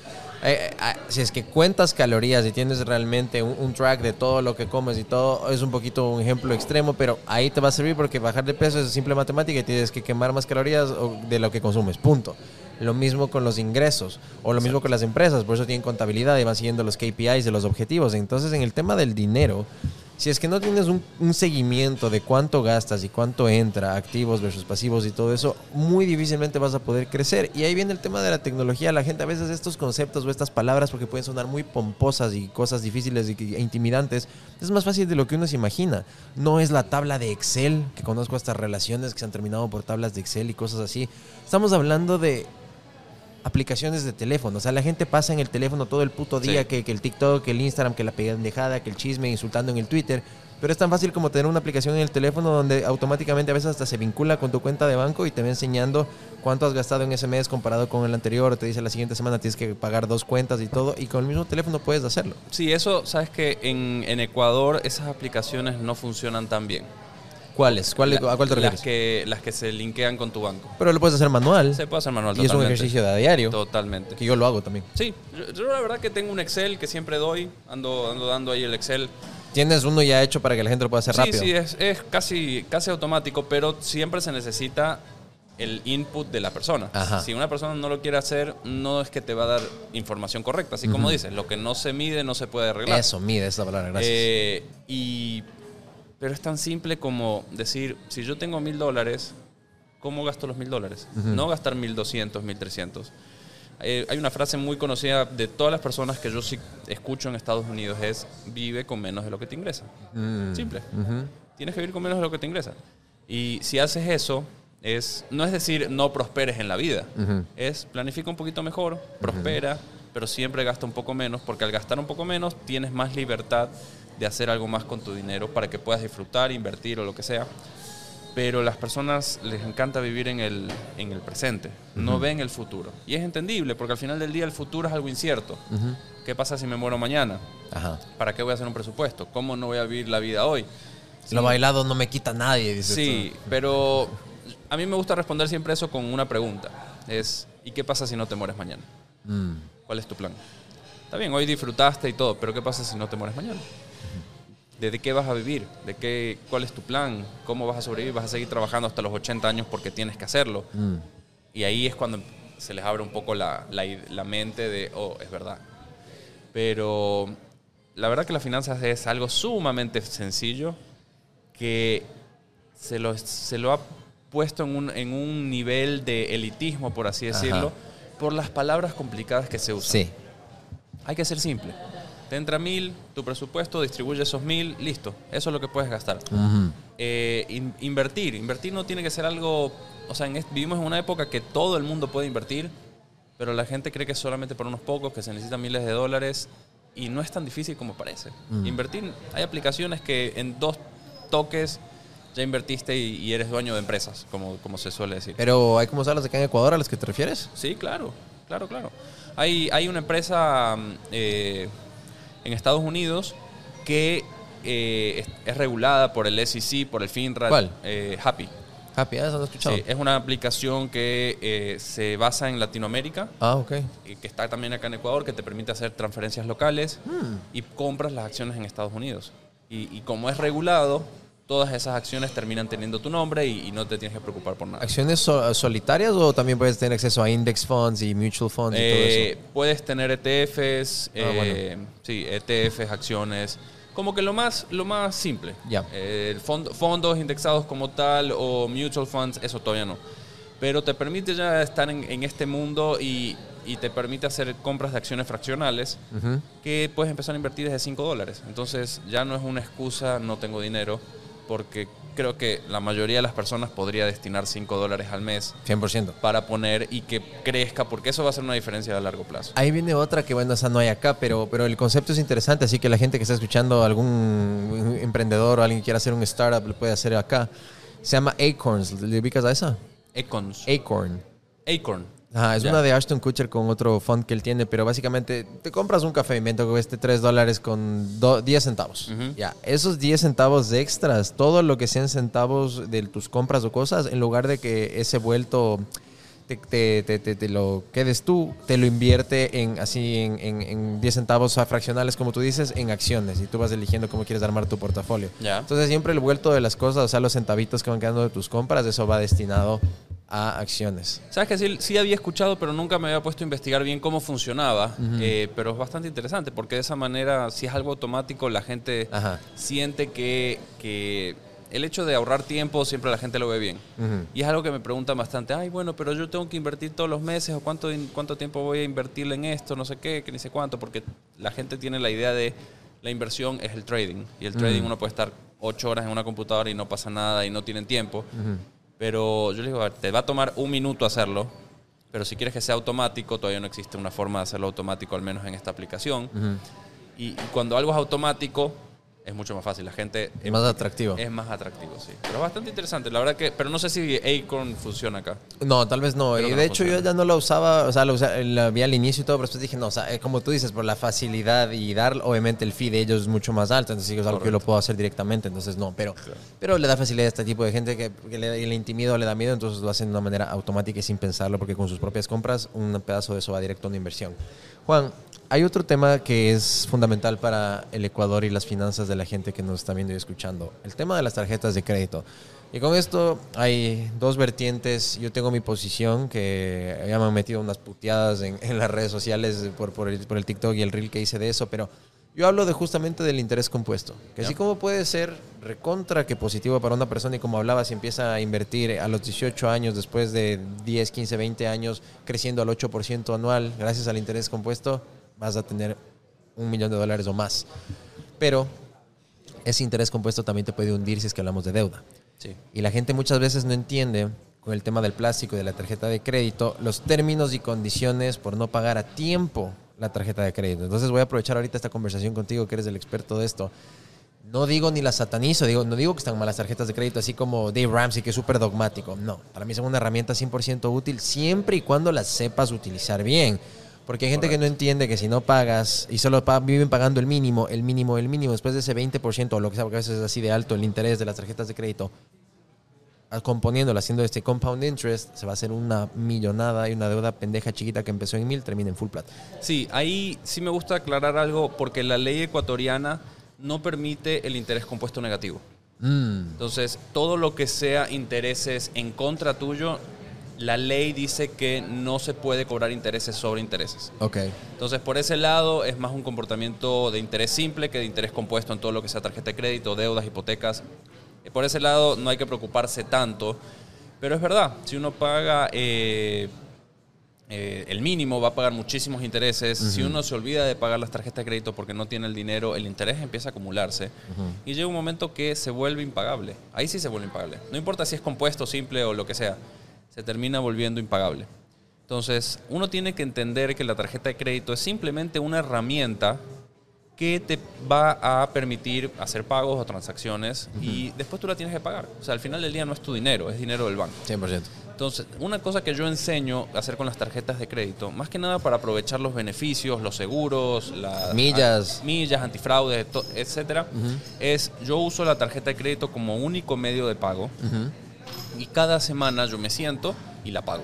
eh, eh, si es que cuentas calorías y tienes realmente un, un track de todo lo que comes y todo, es un poquito un ejemplo extremo, pero ahí te va a servir porque bajar de peso es simple matemática y tienes que quemar más calorías de lo que consumes, punto. Lo mismo con los ingresos o lo mismo con las empresas, por eso tienen contabilidad y van siguiendo los KPIs de los objetivos. Entonces, en el tema del dinero, si es que no tienes un, seguimiento de cuánto gastas y cuánto entra, activos versus pasivos y todo eso, muy difícilmente vas a poder crecer. Y ahí viene el tema de la tecnología. La gente a veces estos conceptos o estas palabras, porque pueden sonar muy pomposas y cosas difíciles e intimidantes, es más fácil de lo que uno se imagina. No es la tabla de Excel, que conozco estas relaciones que se han terminado por tablas de Excel y cosas así. Estamos hablando de aplicaciones de teléfono. O sea, la gente pasa en el teléfono todo el puto día Sí. que, que el TikTok, que el Instagram, que la pendejada, que el chisme, insultando en el Twitter. Pero es tan fácil como tener una aplicación en el teléfono donde automáticamente a veces hasta se vincula con tu cuenta de banco y te va enseñando cuánto has gastado en ese mes comparado con el anterior. Te dice la siguiente semana tienes que pagar dos cuentas y todo. Y con el mismo teléfono puedes hacerlo. Sí, eso, sabes que en, en Ecuador esas aplicaciones no funcionan tan bien. ¿Cuáles? ¿Cuál, ¿A cuál te refieres? Las que, las que se linkean con tu banco. Pero lo puedes hacer manual. Se puede hacer manual y es un totalmente. ejercicio de a diario. Totalmente. Que yo lo hago también. Sí, yo, yo la verdad que tengo un Excel que siempre doy, ando, ando dando ahí el Excel. Tienes uno ya hecho para que la gente lo pueda hacer sí, rápido. sí, es, es casi, casi automático, pero siempre se necesita el input de la persona. Ajá. Si una persona no lo quiere hacer, no es que te va a dar información correcta. Así como dices, lo que no se mide no se puede arreglar. Eso, mide esa palabra, gracias. Eh, y, pero es tan simple como decir, si yo tengo mil dólares, ¿cómo gasto los mil dólares? No gastar mil doscientos, mil trescientos. Eh, hay una frase muy conocida de todas las personas que yo sí escucho en Estados Unidos es vive con menos de lo que te ingresa. Mm. Simple. Tienes que vivir con menos de lo que te ingresa. Y si haces eso, es, no es decir no prosperes en la vida, es planifica un poquito mejor, prospera, pero siempre gasta un poco menos, porque al gastar un poco menos tienes más libertad de hacer algo más con tu dinero para que puedas disfrutar, invertir o lo que sea. Pero las personas les encanta vivir en el, en el presente, no ven el futuro. Y es entendible, porque al final del día el futuro es algo incierto. ¿Qué pasa si me muero mañana? Ajá. ¿Para qué voy a hacer un presupuesto? ¿Cómo no voy a vivir la vida hoy? Lo bailado no me quita nadie, dices Sí, tú. pero a mí me gusta responder siempre eso con una pregunta. Es, ¿y qué pasa si no te mueres mañana? Mm. ¿Cuál es tu plan? Está bien, hoy disfrutaste y todo, pero ¿qué pasa si no te mueres mañana? ¿De qué vas a vivir? ¿De qué, ¿Cuál es tu plan? ¿Cómo vas a sobrevivir? ¿Vas a seguir trabajando hasta los 80 años porque tienes que hacerlo? Mm. Y ahí es cuando se les abre un poco la, la mente de, oh, es verdad. Pero la verdad que las finanzas es algo sumamente sencillo que se lo, se lo ha puesto en un, en un nivel de elitismo, por así Ajá. decirlo, por las palabras complicadas que se usan. Sí. Hay que ser simple. Te entra mil, tu presupuesto, distribuye esos mil, listo. Eso es lo que puedes gastar. Eh, in- invertir. Invertir no tiene que ser algo. O sea, en vivimos en una época que todo el mundo puede invertir, pero la gente cree que es solamente para unos pocos, que se necesitan miles de dólares, y no es tan difícil como parece. Invertir. Hay aplicaciones que en dos toques ya invertiste y, y eres dueño de empresas, como, como se suele decir. Pero hay como salas acá en Ecuador a las que te refieres. Sí, claro, claro, claro. Hay, hay una empresa mm, eh, en Estados Unidos que eh, es, es regulada por el SEC, por el FINRA. ¿Cuál? eh, Happy. Happy, ah, eso lo he escuchado. Sí, es una aplicación que eh, se basa en Latinoamérica Ah, ok. y que está también acá en Ecuador, que te permite hacer transferencias locales Hmm. y compras las acciones en Estados Unidos. Y, y como es regulado, todas esas acciones terminan teniendo tu nombre y, y no te tienes que preocupar por nada. ¿Acciones so- solitarias o también puedes tener acceso a index funds y mutual funds y todo Eh, eso? puedes tener ETFs, Ah, eh, sí, ETFs, acciones, como que lo más, lo más simple. Ya. Eh, fond- fondos indexados como tal o mutual funds, eso todavía no. Pero te permite ya estar en, en este mundo y, y te permite hacer compras de acciones fraccionales que puedes empezar a invertir desde 5 dólares. Entonces ya no es una excusa, no tengo dinero, porque creo que la mayoría de las personas podría destinar 5 dólares al mes 100%. para poner y que crezca, porque eso va a ser una diferencia a largo plazo. Ahí viene otra que, bueno, esa no hay acá, pero, pero el concepto es interesante, así que la gente que está escuchando, algún emprendedor o alguien que quiera hacer un startup, lo puede hacer acá. Se llama Acorns, ¿le ubicas a esa? Econs. Acorn. Acorn. Ajá, es Ya. una de Ashton Kutcher con otro fund que él tiene, pero básicamente te compras un café invento que cueste 3 dólares con do- 10 centavos. Ya, esos 10 centavos de extras, todo lo que sean centavos de tus compras o cosas, en lugar de que ese vuelto te, te- te- te- te lo quedes tú, te lo invierte en así en, en- en 10 centavos a fraccionales, como tú dices, en acciones y tú vas eligiendo cómo quieres armar tu portafolio. Ya. Entonces siempre el vuelto de las cosas, o sea, los centavitos que van quedando de tus compras, eso va destinado a acciones. Sabes que sí, sí había escuchado, pero nunca me había puesto a investigar bien cómo funcionaba. Eh, pero es bastante interesante porque de esa manera, si es algo automático, la gente Ajá. siente que, que el hecho de ahorrar tiempo siempre la gente lo ve bien. Y es algo que me preguntan bastante, ay, bueno, pero yo tengo que invertir todos los meses o cuánto, cuánto tiempo voy a invertirle en esto, no sé qué, que ni sé cuánto, porque la gente tiene la idea de la inversión es el trading. Y el trading uno puede estar ocho horas en una computadora y no pasa nada y no tienen tiempo. Pero yo les digo, a ver, te va a tomar un minuto hacerlo Pero si quieres que sea automático, todavía no existe una forma de hacerlo automático, al menos en esta aplicación. y, y cuando algo es automático, es mucho más fácil. La gente es más atractivo. Es más atractivo, sí. Pero es bastante interesante. La verdad que, pero no sé si Acorn funciona acá. No, tal vez no. y de hecho yo ya no la usaba, o sea, la, vi al inicio y todo, pero después dije, no, o sea, eh, como tú dices, por la facilidad y dar, obviamente el fee de ellos es mucho más alto, entonces es algo que yo lo puedo hacer directamente, entonces no, pero, pero le da facilidad a este tipo de gente que, le, le intimida o le da miedo, entonces lo hacen de una manera automática y sin pensarlo, porque con sus propias compras un pedazo de eso va directo a una inversión. Juan, hay otro tema que es fundamental para el Ecuador y las finanzas de la gente que nos está viendo y escuchando. El tema de las tarjetas de crédito. Y con esto hay dos vertientes. Yo tengo mi posición, que ya me han metido unas puteadas en, las redes sociales por, por, el, por, el, TikTok y el reel que hice de eso, pero yo hablo de justamente del interés compuesto. Que así como puede ser recontra que positivo para una persona y como hablaba, si empieza a invertir a los 18 años, después de 10, 15, 20 años, creciendo al 8% anual gracias al interés compuesto, vas a tener un millón de dólares o más. Pero ese interés compuesto también te puede hundir si es que hablamos de deuda. Y la gente muchas veces no entiende con el tema del plástico y de la tarjeta de crédito los términos y condiciones por no pagar a tiempo la tarjeta de crédito. Entonces voy a aprovechar ahorita esta conversación contigo, que eres el experto de esto. No digo ni la satanizo, digo, no digo que están malas tarjetas de crédito, así como Dave Ramsey, que es súper dogmático. No, para mí son una herramienta 100% útil siempre y cuando las sepas utilizar bien. Porque hay gente que no entiende que si no pagas y solo viven pagando el mínimo, el mínimo, el mínimo, después de ese 20% o lo que sea, porque a veces es así de alto el interés de las tarjetas de crédito, componiéndolo, haciendo este compound interest, se va a hacer una millonada y una deuda pendeja chiquita que empezó en mil, termina en full plata. Sí, ahí sí me gusta aclarar algo porque la ley ecuatoriana no permite el interés compuesto negativo. Mm. Entonces, todo lo que sea intereses en contra tuyo la ley dice que no se puede cobrar intereses sobre intereses. Ok. Entonces, por ese lado, es más un comportamiento de interés simple que de interés compuesto en todo lo que sea tarjeta de crédito, deudas, hipotecas. Por ese lado, no hay que preocuparse tanto. Pero es verdad, si uno paga eh, eh, el mínimo, va a pagar muchísimos intereses. Si uno se olvida de pagar las tarjetas de crédito porque no tiene el dinero, el interés empieza a acumularse. Y llega un momento que se vuelve impagable. Ahí sí se vuelve impagable. No importa si es compuesto, simple o lo que sea se termina volviendo impagable. Entonces, uno tiene que entender que la tarjeta de crédito es simplemente una herramienta que te va a permitir hacer pagos o transacciones y después tú la tienes que pagar. O sea, al final del día no es tu dinero, es dinero del banco. 100%. Entonces, una cosa que yo enseño a hacer con las tarjetas de crédito, más que nada para aprovechar los beneficios, los seguros, las millas, millas antifraude, etcétera, es yo uso la tarjeta de crédito como único medio de pago y cada semana yo me siento y la pago.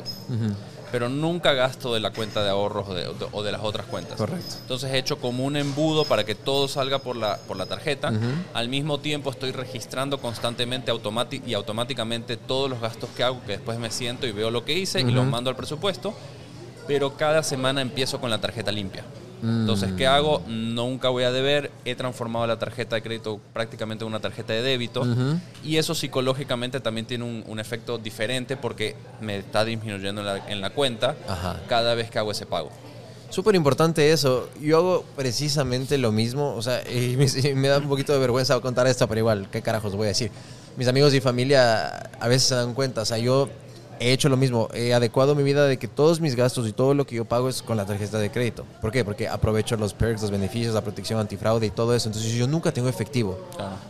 Pero nunca gasto de la cuenta de ahorros o de, las otras cuentas. Correcto. Entonces he hecho como un embudo para que todo salga por la, por la tarjeta. Al mismo tiempo estoy registrando constantemente y automáticamente todos los gastos que hago, que después me siento y veo lo que hice y los mando al presupuesto. Pero cada semana empiezo con la tarjeta limpia. Entonces, ¿qué hago? Nunca voy a deber. He transformado la tarjeta de crédito prácticamente en una tarjeta de débito. Y eso psicológicamente también tiene un, efecto diferente porque me está disminuyendo en la, cuenta cada vez que hago ese pago. Súper importante eso. Yo hago precisamente lo mismo. O sea, me, me, da un poquito de vergüenza contar esto, pero igual, ¿qué carajos voy a decir? Mis amigos y familia a veces se dan cuenta. O sea, yo he hecho lo mismo. He adecuado mi vida de que todos mis gastos y todo lo que yo pago es con la tarjeta de crédito. ¿Por qué? Porque aprovecho los perks, los beneficios, la protección antifraude y todo eso. Entonces yo nunca tengo efectivo.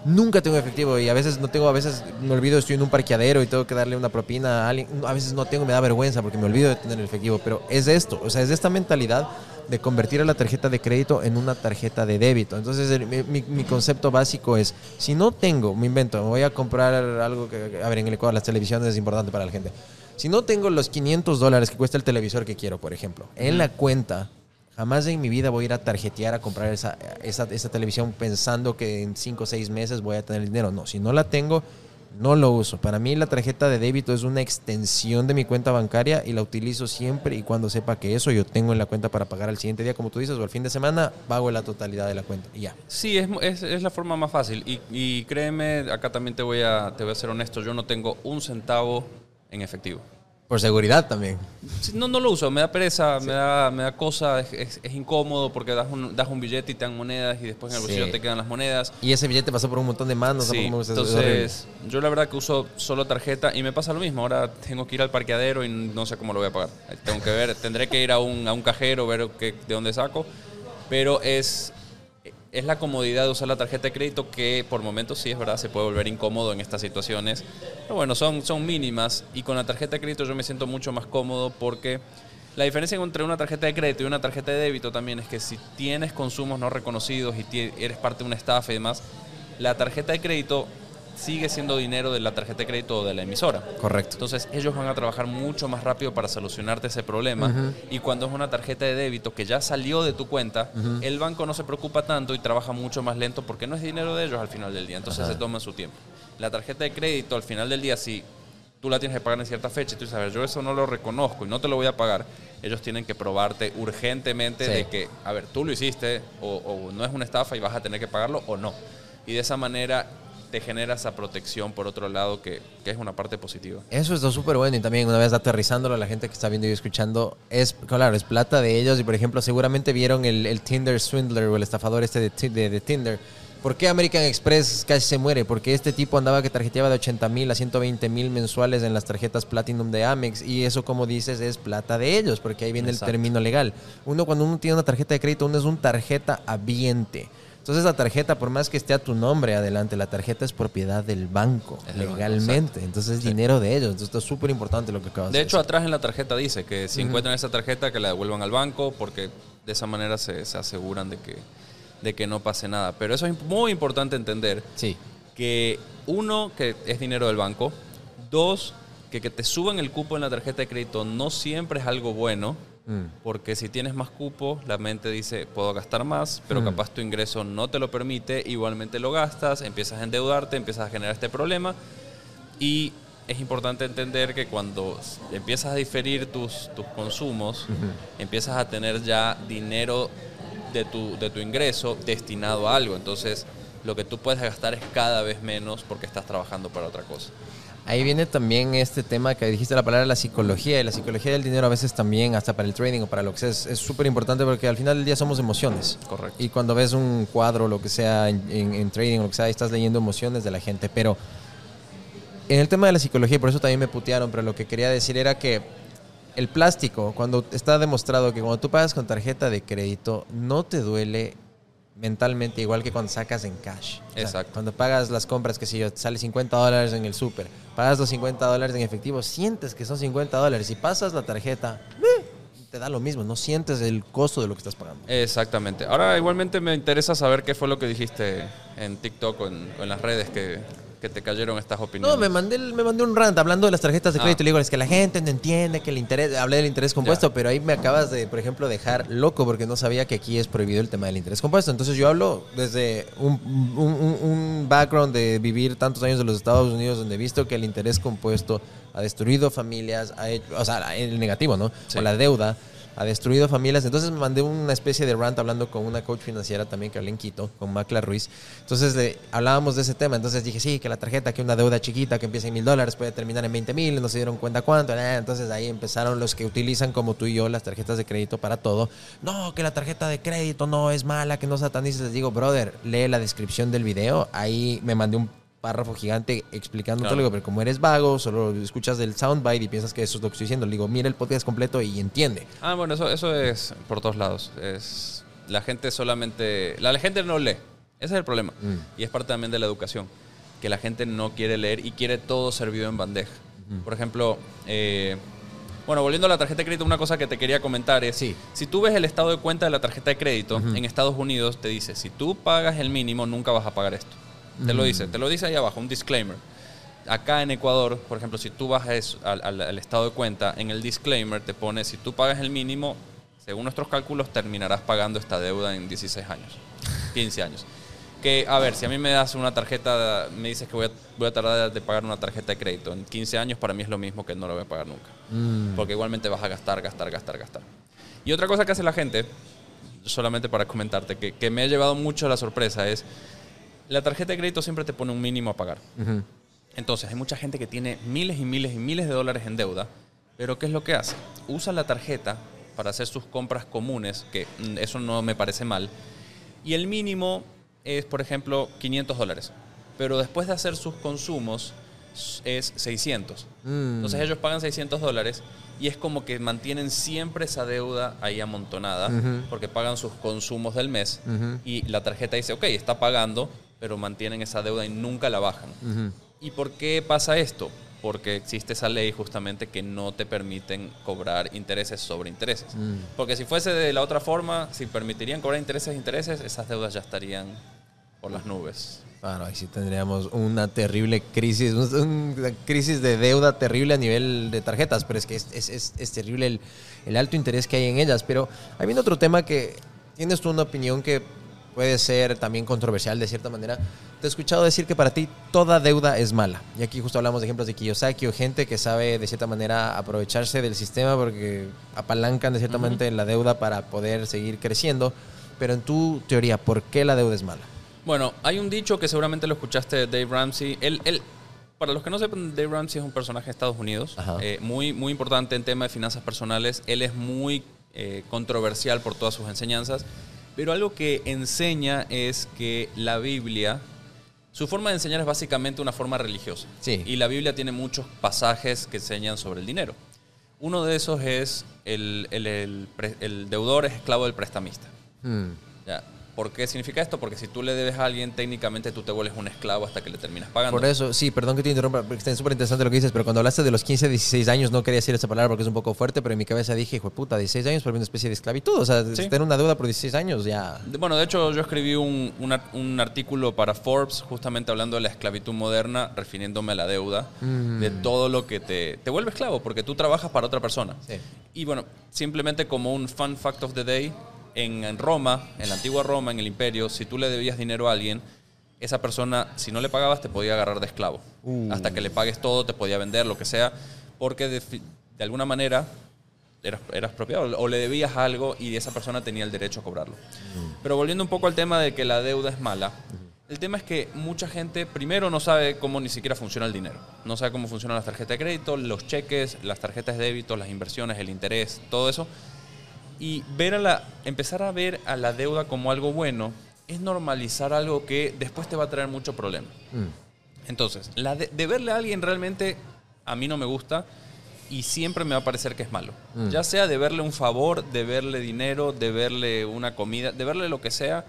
Nunca tengo efectivo y a veces no tengo, a veces me olvido, estoy en un parqueadero y tengo que darle una propina a alguien. A veces no tengo, me da vergüenza porque me olvido de tener el efectivo. Pero es esto, o sea, es esta mentalidad de convertir a la tarjeta de crédito en una tarjeta de débito. Entonces, mi, mi, concepto básico es, si no tengo, me invento, me voy a comprar algo que, a ver, en el Ecuador las televisiones es importante para la gente. Si no tengo los 500 dólares que cuesta el televisor que quiero, por ejemplo, en la cuenta, jamás en mi vida voy a ir a tarjetear a comprar esa, esa, esa televisión pensando que en 5 o 6 meses voy a tener el dinero. No, si no la tengo, no lo uso. Para mí la tarjeta de débito es una extensión de mi cuenta bancaria y la utilizo siempre y cuando sepa que eso yo tengo en la cuenta para pagar al siguiente día, como tú dices, o al fin de semana, pago la totalidad de la cuenta y ya. Sí, es, es, es la forma más fácil. Y, y, créeme, acá también te voy, a, te voy a ser honesto, yo no tengo un centavo en efectivo. Por seguridad también. No, no lo uso, me da pereza, me, da, me da cosa, es, es, incómodo porque das un, das un billete y te dan monedas y después en el bolsillo te quedan las monedas. Y ese billete pasó por un montón de manos. Sí, entonces yo la verdad que uso solo tarjeta y me pasa lo mismo. Ahora tengo que ir al parqueadero y no sé cómo lo voy a pagar. Tengo que ver, tendré que ir a un, a un cajero, ver qué, de dónde saco. Pero es, es la comodidad de usar la tarjeta de crédito que por momentos sí es verdad, se puede volver incómodo en estas situaciones. Pero bueno, son, son mínimas y con la tarjeta de crédito yo me siento mucho más cómodo porque la diferencia entre una tarjeta de crédito y una tarjeta de débito también es que si tienes consumos no reconocidos y eres parte de una estafa y demás, la tarjeta de crédito sigue siendo dinero de la tarjeta de crédito o de la emisora. Correcto. Entonces ellos van a trabajar mucho más rápido para solucionarte ese problema. Y cuando es una tarjeta de débito que ya salió de tu cuenta, el banco no se preocupa tanto y trabaja mucho más lento porque no es dinero de ellos al final del día. Entonces se toma su tiempo. La tarjeta de crédito al final del día, si tú la tienes que pagar en cierta fecha y tú sabes, yo eso no lo reconozco y no te lo voy a pagar, ellos tienen que probarte urgentemente de que, a ver, tú lo hiciste o, o no es una estafa y vas a tener que pagarlo o no. Y de esa manera te genera esa protección por otro lado que, que es una parte positiva. Eso es súper bueno y también una vez aterrizándolo a la gente que está viendo y escuchando, es claro, es plata de ellos y por ejemplo seguramente vieron el, el Tinder Swindler o el estafador este de, de, de, Tinder. ¿Por qué American Express casi se muere? Porque este tipo andaba que tarjeteaba de 80 mil a 120 mil mensuales en las tarjetas Platinum de Amex y eso como dices es plata de ellos porque ahí viene el término legal. Uno cuando uno tiene una tarjeta de crédito, uno es un tarjeta habiente. Entonces la tarjeta, por más que esté a tu nombre adelante, la tarjeta es propiedad del banco, legalmente. Entonces es dinero de ellos. Entonces esto es súper importante lo que acabas de De hecho, atrás en la tarjeta dice que si encuentran esa tarjeta, que la devuelvan al banco, porque de esa manera se, se, aseguran de que, de que no pase nada. Pero eso es muy importante entender. Sí. Que uno, que es dinero del banco. Dos, que que te suban el cupo en la tarjeta de crédito no siempre es algo bueno Mm. Porque si tienes más cupo, la mente dice, puedo gastar más, pero mm. capaz tu ingreso no te lo permite, igualmente lo gastas, empiezas a endeudarte, empiezas a generar este problema. Y es importante entender que cuando empiezas a diferir tus, tus consumos, empiezas a tener ya dinero de tu, de tu ingreso destinado a algo. Entonces, lo que tú puedes gastar es cada vez menos porque estás trabajando para otra cosa. Ahí viene también este tema que dijiste la palabra la psicología y la psicología del dinero a veces también hasta para el trading o para lo que sea es súper importante porque al final del día somos emociones. Correcto. Y cuando ves un cuadro, lo que sea en, trading o lo que sea, estás leyendo emociones de la gente. Pero en el tema de la psicología, por eso también me putearon, pero lo que quería decir era que el plástico, cuando está demostrado que cuando tú pagas con tarjeta de crédito, no te duele mentalmente igual que cuando sacas en cash. Exacto. cuando pagas las compras, que si yo, sale 50 dólares en el súper, pagas los 50 dólares en efectivo, sientes que son 50 dólares y pasas la tarjeta, eh, te da lo mismo, no sientes el costo de lo que estás pagando. Exactamente. Ahora igualmente me interesa saber qué fue lo que dijiste en TikTok o en las redes que que te cayeron estas opiniones? No, me mandé, me mandé un rant hablando de las tarjetas de crédito. Ah. Le digo, es que la gente no entiende que el interés, hablé del interés compuesto, pero ahí me acabas de, por ejemplo, dejar loco porque no sabía que aquí es prohibido el tema del interés compuesto. Entonces yo hablo desde un, un, background de vivir tantos años en los Estados Unidos donde he visto que el interés compuesto ha destruido familias, ha hecho, o sea, el negativo, ¿no? O la deuda ha destruido familias. Entonces me mandé una especie de rant hablando con una coach financiera también que hablé en Quito, con Macla Ruiz. Entonces le, hablábamos de ese tema. Entonces dije, sí, que la tarjeta, que una deuda chiquita que empieza en mil dólares puede terminar en 20 mil, no se dieron cuenta cuánto. Entonces ahí empezaron los que utilizan como tú y yo las tarjetas de crédito para todo. No, que la tarjeta de crédito no es mala, que no satanices. Les digo, brother, lee la descripción del video. Ahí me mandé un párrafo gigante explicando todo, pero como eres vago, solo escuchas del soundbite y piensas que eso es lo que estoy diciendo. Le digo, mira el podcast completo y entiende. Ah, bueno, eso, eso es por todos lados. Es, la gente solamente... La, gente no lee. Ese es el problema. Mm. Y es parte también de la educación. Que la gente no quiere leer y quiere todo servido en bandeja. Por ejemplo... Eh, bueno, volviendo a la tarjeta de crédito, una cosa que te quería comentar es, sí. si tú ves el estado de cuenta de la tarjeta de crédito, en Estados Unidos te dice, si tú pagas el mínimo, nunca vas a pagar esto. Te lo dice, te lo dice ahí abajo, un disclaimer. Acá en Ecuador, por ejemplo, si tú vas al, al, estado de cuenta, en el disclaimer te pone, si tú pagas el mínimo, según nuestros cálculos, terminarás pagando esta deuda en 16 años, 15 años. Que, a ver, si a mí me das una tarjeta, me dices que voy a, voy a tardar de pagar una tarjeta de crédito en 15 años, para mí es lo mismo que no lo voy a pagar nunca. Mm. Porque igualmente vas a gastar, gastar, gastar, gastar. Y otra cosa que hace la gente, solamente para comentarte, que, que me ha llevado mucho a la sorpresa es la tarjeta de crédito siempre te pone un mínimo a pagar. Entonces, hay mucha gente que tiene miles y miles y miles de dólares en deuda Pero ¿qué es lo que hace? Usa la tarjeta para hacer sus compras comunes, que mm, eso no me parece mal, y el mínimo es, por ejemplo, 500 dólares. Pero después de hacer sus consumos es 600. Mm. Entonces ellos pagan 600 dólares y es como que mantienen siempre esa deuda ahí amontonada porque pagan sus consumos del mes y la tarjeta dice, ok, está pagando, pero mantienen esa deuda y nunca la bajan. Ujú. ¿Y por qué pasa esto? Porque existe esa ley justamente que no te permiten cobrar intereses sobre intereses. Mm. Porque si fuese de la otra forma, si permitirían cobrar intereses intereses, esas deudas ya estarían por las nubes. Claro, ahí sí tendríamos una terrible crisis, un- una crisis de deuda terrible a nivel de tarjetas, pero es que es, es- es- es terrible el, el alto interés que hay en ellas. Pero hay viene otro tema que tienes tú una opinión que puede ser también controversial de cierta manera. Te he escuchado decir que para ti toda deuda es mala. Y aquí justo hablamos de ejemplos de Kiyosaki o gente que sabe de cierta manera aprovecharse del sistema porque apalancan de cierta manera la deuda para poder seguir creciendo. Pero en tu teoría, ¿por qué la deuda es mala? Bueno, hay un dicho que seguramente lo escuchaste de Dave Ramsey. Él, él, para los que no sepan, Dave Ramsey es un personaje de Estados Unidos, eh, muy, muy importante en tema de finanzas personales. Él es muy eh, controversial por todas sus enseñanzas, pero algo que enseña es que la Biblia, su forma de enseñar es básicamente una forma religiosa. Sí. Y la Biblia tiene muchos pasajes que enseñan sobre el dinero. Uno de esos es el, el- el deudor es esclavo del prestamista. Hmm. Ya. ¿Por qué significa esto? Porque si tú le debes a alguien, técnicamente tú te vuelves un esclavo hasta que le terminas pagando. Por eso, sí, perdón que te interrumpa, porque está súper interesante lo que dices, pero cuando hablaste de los 15, 16 años, no quería decir esa palabra porque es un poco fuerte, pero en mi cabeza dije, hijo de puta, 16 años por una especie de esclavitud. O sea, Sí. tener una deuda por 16 años ya. Bueno, de hecho yo escribí un, un un artículo para Forbes justamente hablando de la esclavitud moderna, refiriéndome a la deuda, Mm. de todo lo que te, te vuelve esclavo, porque tú trabajas para otra persona. Sí. Y bueno, simplemente como un fun fact of the day, en, en Roma, en la antigua Roma, en el imperio, si tú le debías dinero a alguien, esa persona, si no le pagabas, te podía agarrar de esclavo. Uh. Hasta que le pagues todo, te podía vender, lo que sea, porque de, alguna manera eras, eras propiedad o le debías algo y esa persona tenía el derecho a cobrarlo. Pero volviendo un poco al tema de que la deuda es mala, el tema es que mucha gente primero no sabe cómo ni siquiera funciona el dinero. No sabe cómo funcionan las tarjetas de crédito, los cheques, las tarjetas de débito, las inversiones, el interés, todo eso. Y ver a la, empezar a ver a la deuda como algo bueno es normalizar algo que después te va a traer mucho problema. Mm. Entonces, la de, deberle a alguien realmente a mí no me gusta y siempre me va a parecer que es malo. Mm. Ya sea deberle un favor, deberle dinero, deberle una comida, deberle lo que sea,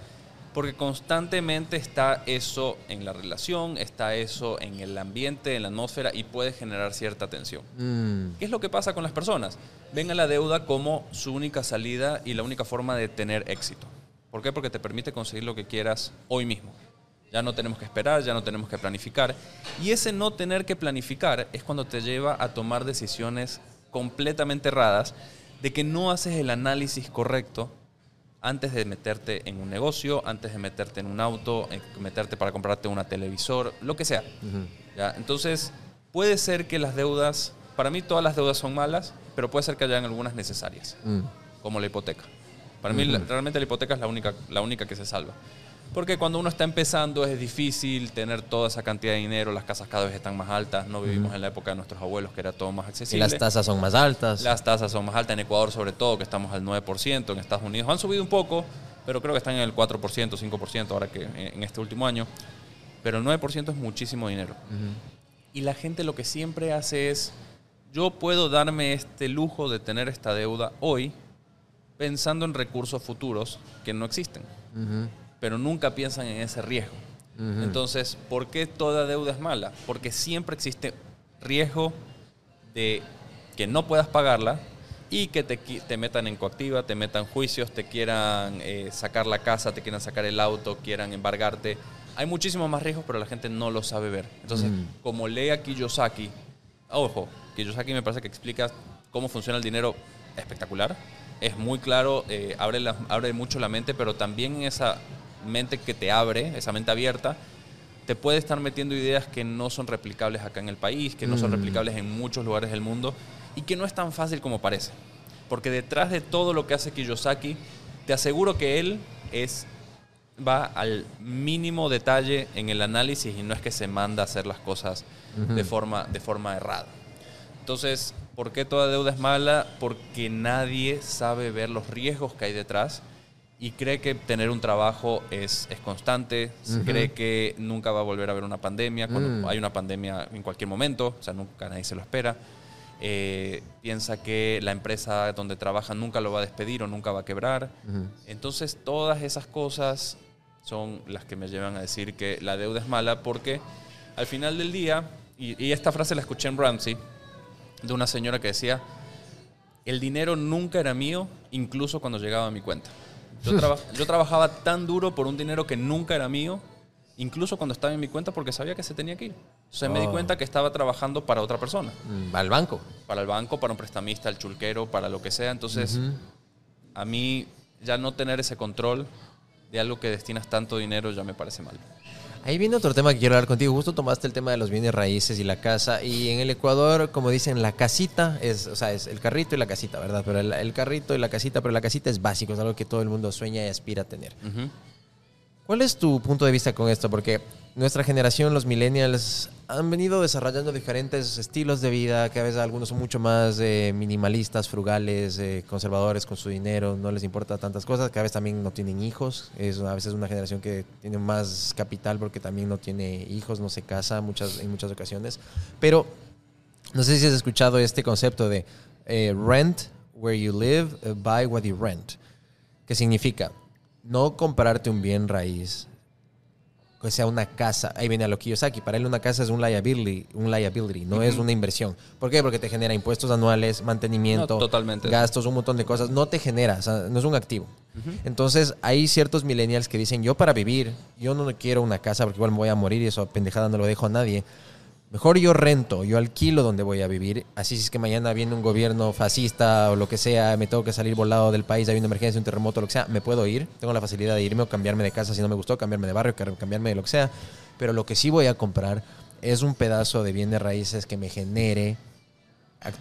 porque constantemente está eso en la relación, está eso en el ambiente, en la atmósfera y puede generar cierta tensión. Mm. ¿Qué es lo que pasa con las personas? Ven a la deuda como su única salida y la única forma de tener éxito. ¿Por qué? Porque te permite conseguir lo que quieras hoy mismo. Ya no tenemos que esperar, ya no tenemos que planificar. Y ese no tener que planificar es cuando te lleva a tomar decisiones completamente erradas de que no haces el análisis correcto antes de meterte en un negocio, antes de meterte en un auto, en meterte para comprarte una televisor, lo que sea. ¿Ya? Entonces, puede ser que las deudas, para mí todas las deudas son malas, pero puede ser que hayan algunas necesarias, Mm. como la hipoteca. Para mí realmente la hipoteca es la única, la única que se salva. Porque cuando uno está empezando es difícil tener toda esa cantidad de dinero, las casas cada vez están más altas, no vivimos en la época de nuestros abuelos que era todo más Y accesible. las tasas son más altas. Las tasas son más altas en Ecuador, sobre todo, que estamos al 9%. En Estados Unidos han subido un poco, pero creo que están en el 4%, 5% ahora que en este último año. Pero el 9% es muchísimo dinero. Y la gente lo que siempre hace es, yo puedo darme este lujo de tener esta deuda hoy pensando en recursos futuros que no existen. Pero nunca piensan en ese riesgo. Entonces, ¿por qué toda deuda es mala? Porque siempre existe riesgo de que no puedas pagarla y que te, te metan en coactiva, te metan juicios, te quieran eh, sacar la casa, te quieran sacar el auto, quieran embargarte. Hay muchísimos más riesgos, pero la gente no lo sabe ver. Entonces, Mm. como lee a Kiyosaki, ojo, Kiyosaki me parece que explica cómo funciona el dinero espectacular. Es muy claro, eh, abre, la- abre mucho la mente, pero también en esa mente que te abre, esa mente abierta, te puede estar metiendo ideas que no son replicables acá en el país, que no son Mm. replicables en muchos lugares del mundo y que no es tan fácil como parece. Porque detrás de todo lo que hace Kiyosaki, te aseguro que él es va al mínimo detalle en el análisis y no es que se manda a hacer las cosas de, forma, de forma errada. Entonces, ¿Por qué toda deuda es mala? Porque nadie sabe ver los riesgos que hay detrás y cree que tener un trabajo es, es constante, cree que nunca va a volver a haber una pandemia, cuando Mm. hay una pandemia en cualquier momento, o sea, nunca nadie se lo espera. Eh, piensa que la empresa donde trabaja nunca lo va a despedir o nunca va a quebrar. Entonces, todas esas cosas son las que me llevan a decir que la deuda es mala porque al final del día, y, y esta frase la escuché en Ramsey, de una señora que decía, el dinero nunca era mío, incluso cuando llegaba a mi cuenta. Yo, traba- yo trabajaba tan duro por un dinero que nunca era mío, incluso cuando estaba en mi cuenta porque sabía que se tenía que ir. Entonces me di Oh. cuenta que estaba trabajando para otra persona, Mm, Va al banco. para el banco, para un prestamista, el chulquero, para lo que sea. Entonces, a mí ya no tener ese control de algo que destinas tanto dinero ya me parece mal. Ahí viene otro tema que quiero hablar contigo. Justo tomaste el tema de los bienes raíces y la casa. Y en el Ecuador, como dicen, la casita es, o sea, es el carrito y la casita, ¿verdad? Pero el, el carrito y la casita, pero la casita es básico, es algo que todo el mundo sueña y aspira a tener. ¿Cuál es tu punto de vista con esto? Porque nuestra generación, los millennials, han venido desarrollando diferentes estilos de vida. Cada vez algunos son mucho más eh, minimalistas, frugales, eh, conservadores con su dinero. No les importa tantas cosas. Cada vez también no tienen hijos. Es a veces una generación que tiene más capital porque también no tiene hijos, no se casa muchas, en muchas ocasiones. Pero no sé si has escuchado este concepto de eh, rent where you live, buy what you rent. ¿Qué significa? No comprarte un bien raíz, que sea una casa. Ahí viene a lo Kiyosaki. Para él una casa es un liability, un liability no es una inversión. ¿Por qué? Porque te genera impuestos anuales, mantenimiento, No, totalmente. gastos, un montón de cosas. No te genera, o sea, no es un activo. Entonces hay ciertos millennials que dicen, yo para vivir, yo no quiero una casa porque igual me voy a morir y eso pendejada no lo dejo a nadie. Mejor yo rento, yo alquilo donde voy a vivir. Así es que mañana viene un gobierno fascista o lo que sea, me tengo que salir volado del país, hay una emergencia, un terremoto, lo que sea, me puedo ir. Tengo la facilidad de irme o cambiarme de casa si no me gustó, cambiarme de barrio, cambiarme de lo que sea. Pero lo que sí voy a comprar es un pedazo de bien de raíces que me genere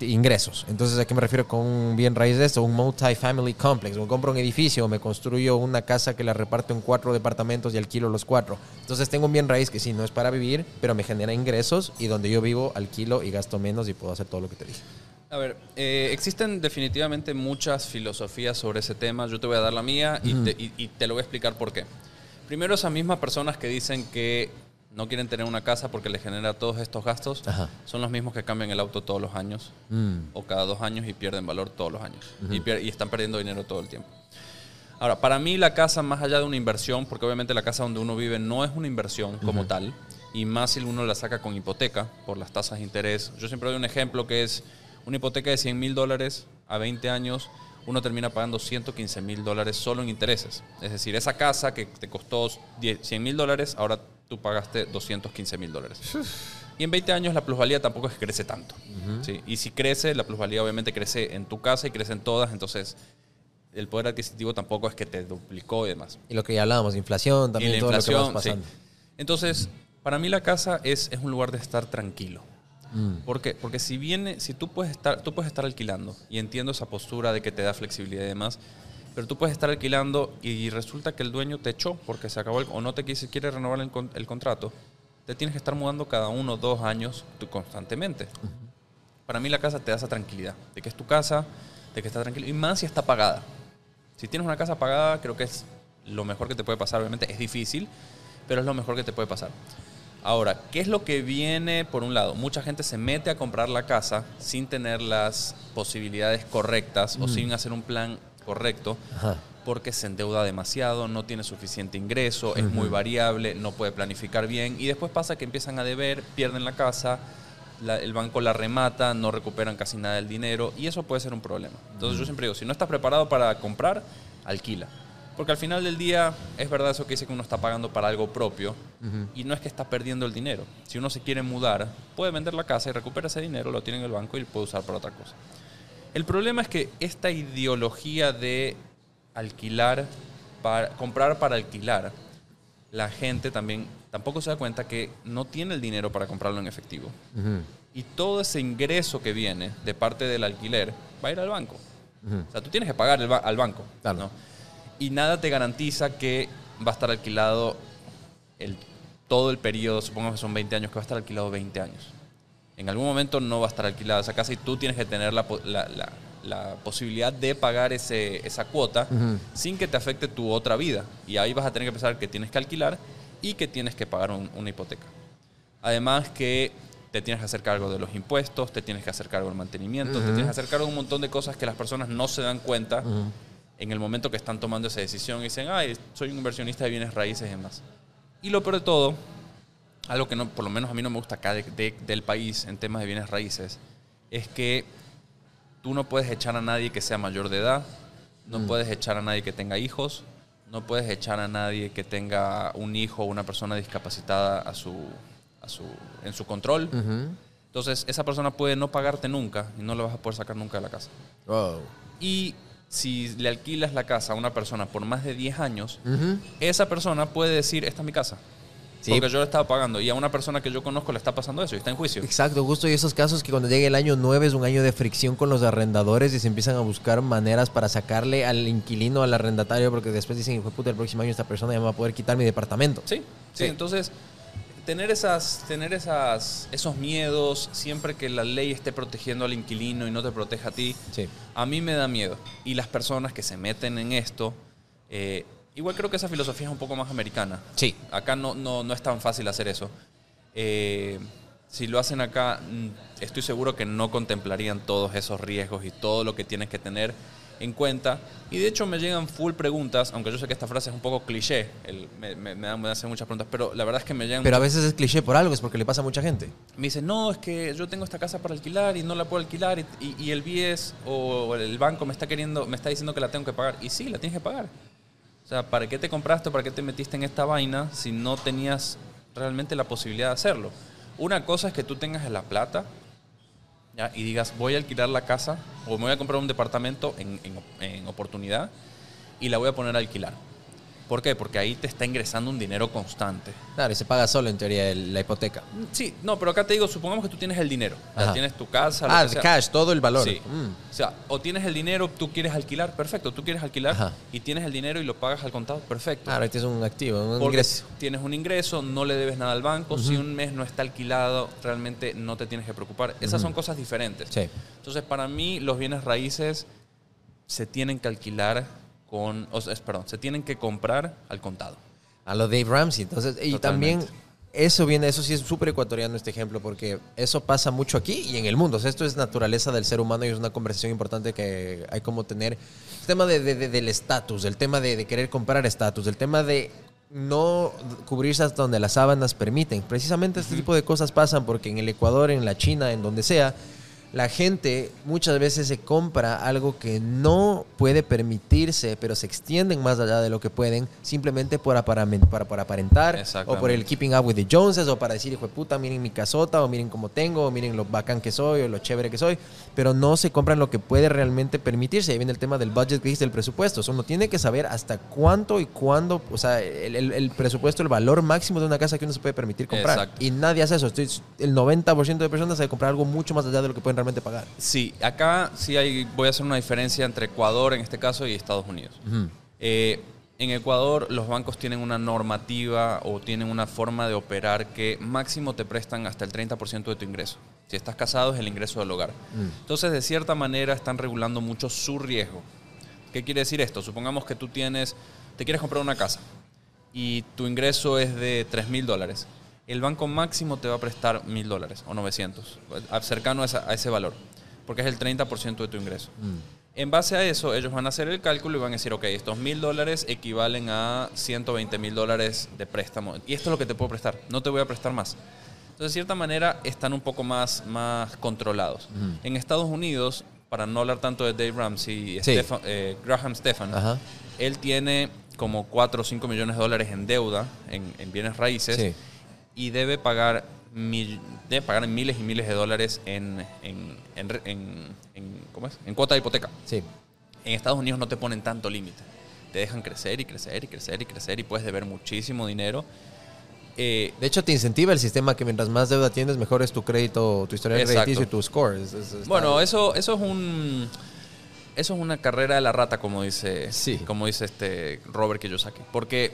ingresos. Entonces, ¿a qué me refiero con un bien raíz de esto? Un multi-family complex. O compro un edificio, o me construyo una casa que la reparto en cuatro departamentos y alquilo los cuatro. Entonces, tengo un bien raíz que sí, no es para vivir, pero me genera ingresos y donde yo vivo, alquilo y gasto menos y puedo hacer todo lo que te dije. A ver, eh, existen definitivamente muchas filosofías sobre ese tema. Yo te voy a dar la mía y, te, y- y te lo voy a explicar por qué. Primero, esas mismas personas que dicen que no quieren tener una casa porque les genera todos estos gastos, Ajá. son los mismos que cambian el auto todos los años Mm. o cada dos años y pierden valor todos los años. y, están perdiendo dinero todo el tiempo. Ahora, para mí la casa, más allá de una inversión, porque obviamente la casa donde uno vive no es una inversión como tal, y más si uno la saca con hipoteca por las tasas de interés. Yo siempre doy un ejemplo que es una hipoteca de 100 mil dólares a 20 años, uno termina pagando 115 mil dólares solo en intereses. Es decir, esa casa que te costó 10 100 mil dólares, ahora tú pagaste 215 mil dólares. Y en 20 años la plusvalía tampoco es que crece tanto. ¿sí? Y si crece, la plusvalía obviamente crece en tu casa y crece en todas, entonces el poder adquisitivo tampoco es que te duplicó y demás. Y lo que ya hablábamos, inflación, también y la todo inflación, lo que va sí. Entonces, para mí la casa es, es un lugar de estar tranquilo. Mm. ¿Por qué? Porque si viene, si tú puedes estar, tú puedes estar alquilando y entiendo esa postura de que te da flexibilidad y demás, pero tú puedes estar alquilando y resulta que el dueño te echó porque se acabó el, o no te quise, quiere renovar el, con- el contrato, te tienes que estar mudando cada uno o dos años tú constantemente. Para mí la casa te da esa tranquilidad, de que es tu casa, de que está tranquilo, y más si está pagada. Si tienes una casa pagada, creo que es lo mejor que te puede pasar. Obviamente es difícil, pero es lo mejor que te puede pasar. Ahora, ¿qué es lo que viene por un lado? Mucha gente se mete a comprar la casa sin tener las posibilidades correctas o sin hacer un plan correcto Ajá. porque se endeuda demasiado, no tiene suficiente ingreso, es muy variable, no puede planificar bien y después pasa que empiezan a deber, pierden la casa, la- el banco la remata, no recuperan casi nada del dinero y eso puede ser un problema. Entonces yo siempre digo, si no estás preparado para comprar, alquila. Porque al final del día es verdad eso que dice que uno está pagando para algo propio y no es que está perdiendo el dinero. Si uno se quiere mudar, puede vender la casa y recupera ese dinero, lo tiene en el banco y lo puede usar para otra cosa. El problema es que esta ideología de alquilar, para, comprar para alquilar, la gente también tampoco se da cuenta que no tiene el dinero para comprarlo en efectivo. Y todo ese ingreso que viene de parte del alquiler va a ir al banco. O sea, tú tienes que pagar el ba- al banco. Claro. ¿no? Y nada te garantiza que va a estar alquilado el, todo el periodo, supongamos que son 20 años, que va a estar alquilado 20 años. En algún momento no va a estar alquilada esa casa y tú tienes que tener la, po- la- la- la posibilidad de pagar ese, esa cuota sin que te afecte tu otra vida. Y ahí vas a tener que pensar que tienes que alquilar y que tienes que pagar un- una hipoteca. Además que te tienes que hacer cargo de los impuestos, te tienes que hacer cargo del mantenimiento, te tienes que hacer cargo de un montón de cosas que las personas no se dan cuenta en el momento que están tomando esa decisión y dicen, ay, soy un inversionista de bienes raíces y demás. Y lo peor de todo, algo que no, por lo menos a mí no me gusta acá de- de- del país en temas de bienes raíces, es que tú no puedes echar a nadie que sea mayor de edad, no puedes echar a nadie que tenga hijos, no puedes echar a nadie que tenga un hijo o una persona discapacitada a su, a su, en su control. Entonces, esa persona puede no pagarte nunca y no le vas a poder sacar nunca de la casa. Wow. Y si le alquilas la casa a una persona por más de 10 años, esa persona puede decir, esta es mi casa. Sí. Porque yo le estaba pagando. Y a una persona que yo conozco le está pasando eso y está en juicio. Exacto, justo y esos casos que cuando llegue el año 9 es un año de fricción con los arrendadores y se empiezan a buscar maneras para sacarle al inquilino, al arrendatario, porque después dicen, hijo de puta, el próximo año esta persona ya me va a poder quitar mi departamento. Sí, sí, Sí. entonces tener esas tener esas esos miedos siempre que la ley esté protegiendo al inquilino y no te proteja a ti Sí. a mí me da miedo y las personas que se meten en esto eh, igual creo que esa filosofía es un poco más americana Sí. acá no, no, no es tan fácil hacer eso Eh, si lo hacen acá mm, estoy seguro que no contemplarían todos esos riesgos y todo lo que tienes que tener en cuenta. Y de hecho me llegan full preguntas, aunque yo sé que esta frase es un poco cliché, el- me, me, me hacen muchas preguntas, pero la verdad es que me llegan... Pero a veces es cliché por algo, es porque le pasa a mucha gente. Me dicen, no, es que yo tengo esta casa para alquilar y no la puedo alquilar y, y- y el BIES o el banco me está queriendo, me está diciendo que la tengo que pagar. Y sí, la tienes que pagar. O sea, ¿para qué te compraste, para qué te metiste en esta vaina si no tenías realmente la posibilidad de hacerlo? Una cosa es que tú tengas la plata y digas, voy a alquilar la casa o me voy a comprar un departamento en, en- en oportunidad y la voy a poner a alquilar. ¿Por qué? Porque ahí te está ingresando un dinero constante. Claro, y se paga solo en teoría el- la hipoteca. Sí, no, pero acá te digo, supongamos que tú tienes el dinero. O sea, tienes tu casa. Ah, sea. cash, todo el valor. Sí. Mm. O sea, o tienes el dinero, tú quieres alquilar, perfecto. Tú quieres alquilar Ajá. y tienes el dinero y lo pagas al contado, perfecto. Claro, este es un activo, un Porque ingreso. tienes un ingreso, no le debes nada al banco. Si un mes no está alquilado, realmente no te tienes que preocupar. Esas son cosas diferentes. Sí. Entonces, para mí, los bienes raíces se tienen que alquilar con. O sea, es- perdón, se tienen que comprar al contado. A lo Dave Ramsey. Entonces, y Totalmente. también eso viene, eso sí es súper ecuatoriano este ejemplo, porque eso pasa mucho aquí y en el mundo. O sea, esto es naturaleza del ser humano y es una conversación importante que hay como tener. El tema de, de- de- del estatus, el tema de, de querer comprar estatus, el tema de no cubrirse hasta donde las sábanas permiten. Precisamente este tipo de cosas pasan porque en el Ecuador, en la China, en donde sea, la gente muchas veces se compra algo que no puede permitirse, pero se extienden más allá de lo que pueden, simplemente por, para, por aparentar, o por el keeping up with the Joneses, o para decir, hijo de puta, miren mi casota, o miren cómo tengo, o miren lo bacán que soy, o lo chévere que soy, pero no se compran lo que puede realmente permitirse. Ahí viene el tema del budget que dice el presupuesto. O sea, uno tiene que saber hasta cuánto y cuándo, o sea, el, el- el presupuesto, el valor máximo de una casa que uno se puede permitir comprar. Exacto. Y nadie hace eso. Estoy, el 90% de personas sabe comprar algo mucho más allá de lo que pueden realmente pagar. Sí, acá sí hay, voy a hacer una diferencia entre Ecuador en este caso y Estados Unidos. Eh, en Ecuador los bancos tienen una normativa o tienen una forma de operar que máximo te prestan hasta el 30% de tu ingreso. Si estás casado es el ingreso del hogar. Entonces de cierta manera están regulando mucho su riesgo. ¿Qué quiere decir esto? Supongamos que tú tienes, te quieres comprar una casa y tu ingreso es de 3 mil dólares. El banco máximo te va a prestar mil dólares o 900, cercano a, esa- a ese valor, porque es el 30% de tu ingreso. En base a eso, ellos van a hacer el cálculo y van a decir, ok, estos mil dólares equivalen a 120 mil dólares de préstamo. Y esto es lo que te puedo prestar, no te voy a prestar más. Entonces, de cierta manera, están un poco más, más controlados. En Estados Unidos, para no hablar tanto de Dave Ramsey y Sí. Stefan- eh, Graham Stefan, él tiene como 4 o 5 millones de dólares en deuda, en, en bienes raíces, Sí. y debe pagar, mil- debe pagar miles y miles de dólares en, en, en en- ¿cómo es? en cuota de hipoteca. Sí. En Estados Unidos no te ponen tanto límite. Te dejan crecer y crecer y crecer y crecer y puedes deber muchísimo dinero. Eh, De hecho, te incentiva el sistema que mientras más deuda tienes, mejor es tu crédito, tu historial crediticio y tu score. Es- es- está- Bueno, eso, eso es un. Eso es una carrera de la rata, como dice, Sí. como dice este Robert Kiyosaki. Porque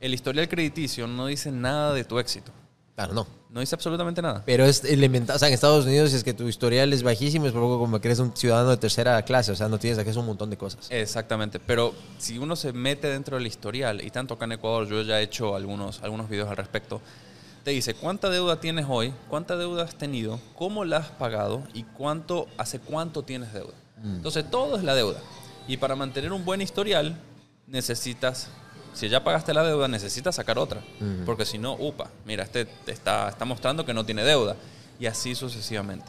el historial crediticio no dice nada de tu éxito. Claro, no. No hice absolutamente nada. Pero es elemental. O sea, en Estados Unidos, si es que tu historial es bajísimo, es poco como que eres un ciudadano de tercera clase. O sea, no tienes acceso a un montón de cosas. Exactamente. Pero si uno se mete dentro del historial, y tanto acá en Ecuador, yo ya he hecho algunos, algunos videos al respecto, te dice cuánta deuda tienes hoy, cuánta deuda has tenido, cómo la has pagado y cuánto, hace cuánto tienes deuda. Entonces, todo es la deuda. Y para mantener un buen historial, necesitas si ya pagaste la deuda, necesitas sacar otra. Porque si no, upa, mira, este está, está mostrando que no tiene deuda. Y así sucesivamente.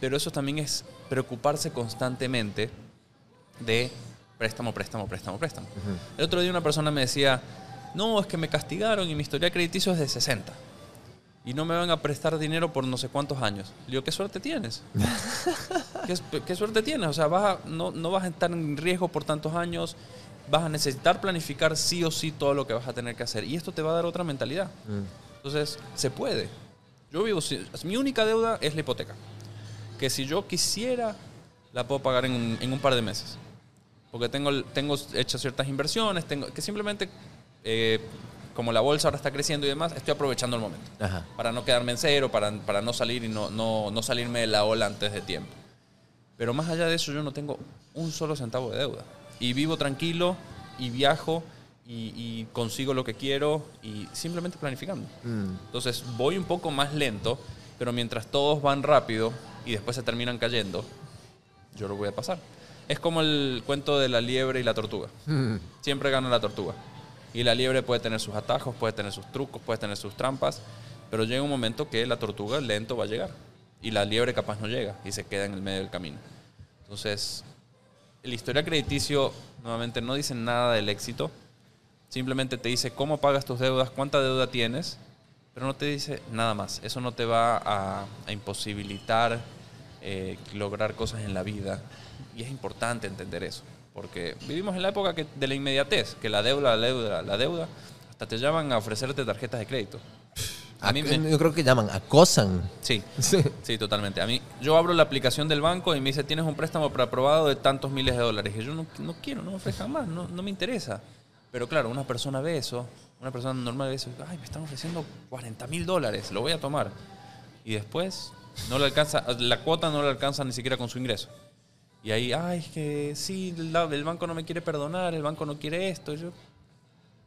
Pero eso también es preocuparse constantemente de préstamo, préstamo, préstamo, préstamo. El otro día una persona me decía, no, es que me castigaron y mi historia crediticio es de 60. Y no me van a prestar dinero por no sé cuántos años. Le digo, ¿qué suerte tienes? ¿Qué, suerte tienes? O sea, vas no, no vas a estar en riesgo por tantos años vas a necesitar planificar sí o sí todo lo que vas a tener que hacer. Y esto te va a dar otra mentalidad. Mm. Entonces, se puede. Yo vivo, mi única deuda es la hipoteca. Que si yo quisiera, la puedo pagar en, un par de meses. Porque tengo, tengo hechas ciertas inversiones, tengo, que simplemente, eh, como la bolsa ahora está creciendo y demás, estoy aprovechando el momento. Para no quedarme en cero, para, para no salir y no, no, no salirme de la ola antes de tiempo. Pero más allá de eso, yo no tengo un solo centavo de deuda y vivo tranquilo y viajo y, consigo lo que quiero y simplemente planificando. Mm. Entonces voy un poco más lento, pero mientras todos van rápido y después se terminan cayendo, yo lo voy a pasar. Es como el cuento de la liebre y la tortuga. Mm. Siempre gana la tortuga. Y la liebre puede tener sus atajos, puede tener sus trucos, puede tener sus trampas, pero llega un momento que la tortuga lento va a llegar. Y la liebre capaz no llega y se queda en el medio del camino. Entonces, el historial crediticio, nuevamente, no dice nada del éxito. Simplemente te dice cómo pagas tus deudas, cuánta deuda tienes, pero no te dice nada más. Eso no te va a, imposibilitar eh, lograr cosas en la vida. Y es importante entender eso. Porque vivimos en la época de la inmediatez, que la deuda, la deuda, la deuda, hasta te llaman a ofrecerte tarjetas de crédito. A mí Yo creo que llaman, acosan. Sí, sí, totalmente. A mí, yo abro la aplicación del banco y me dice, tienes un préstamo preaprobado de tantos miles de dólares. Y yo no, no quiero, no me ofrezcan más, no, no me interesa. Pero claro, una persona ve eso, una persona normal ve eso, ay, me están ofreciendo 40 mil dólares, lo voy a tomar. Y después no le alcanza, la cuota no le alcanza ni siquiera con su ingreso. Y ahí, ay, es que sí, el, el banco no me quiere perdonar, el banco no quiere esto. Yo,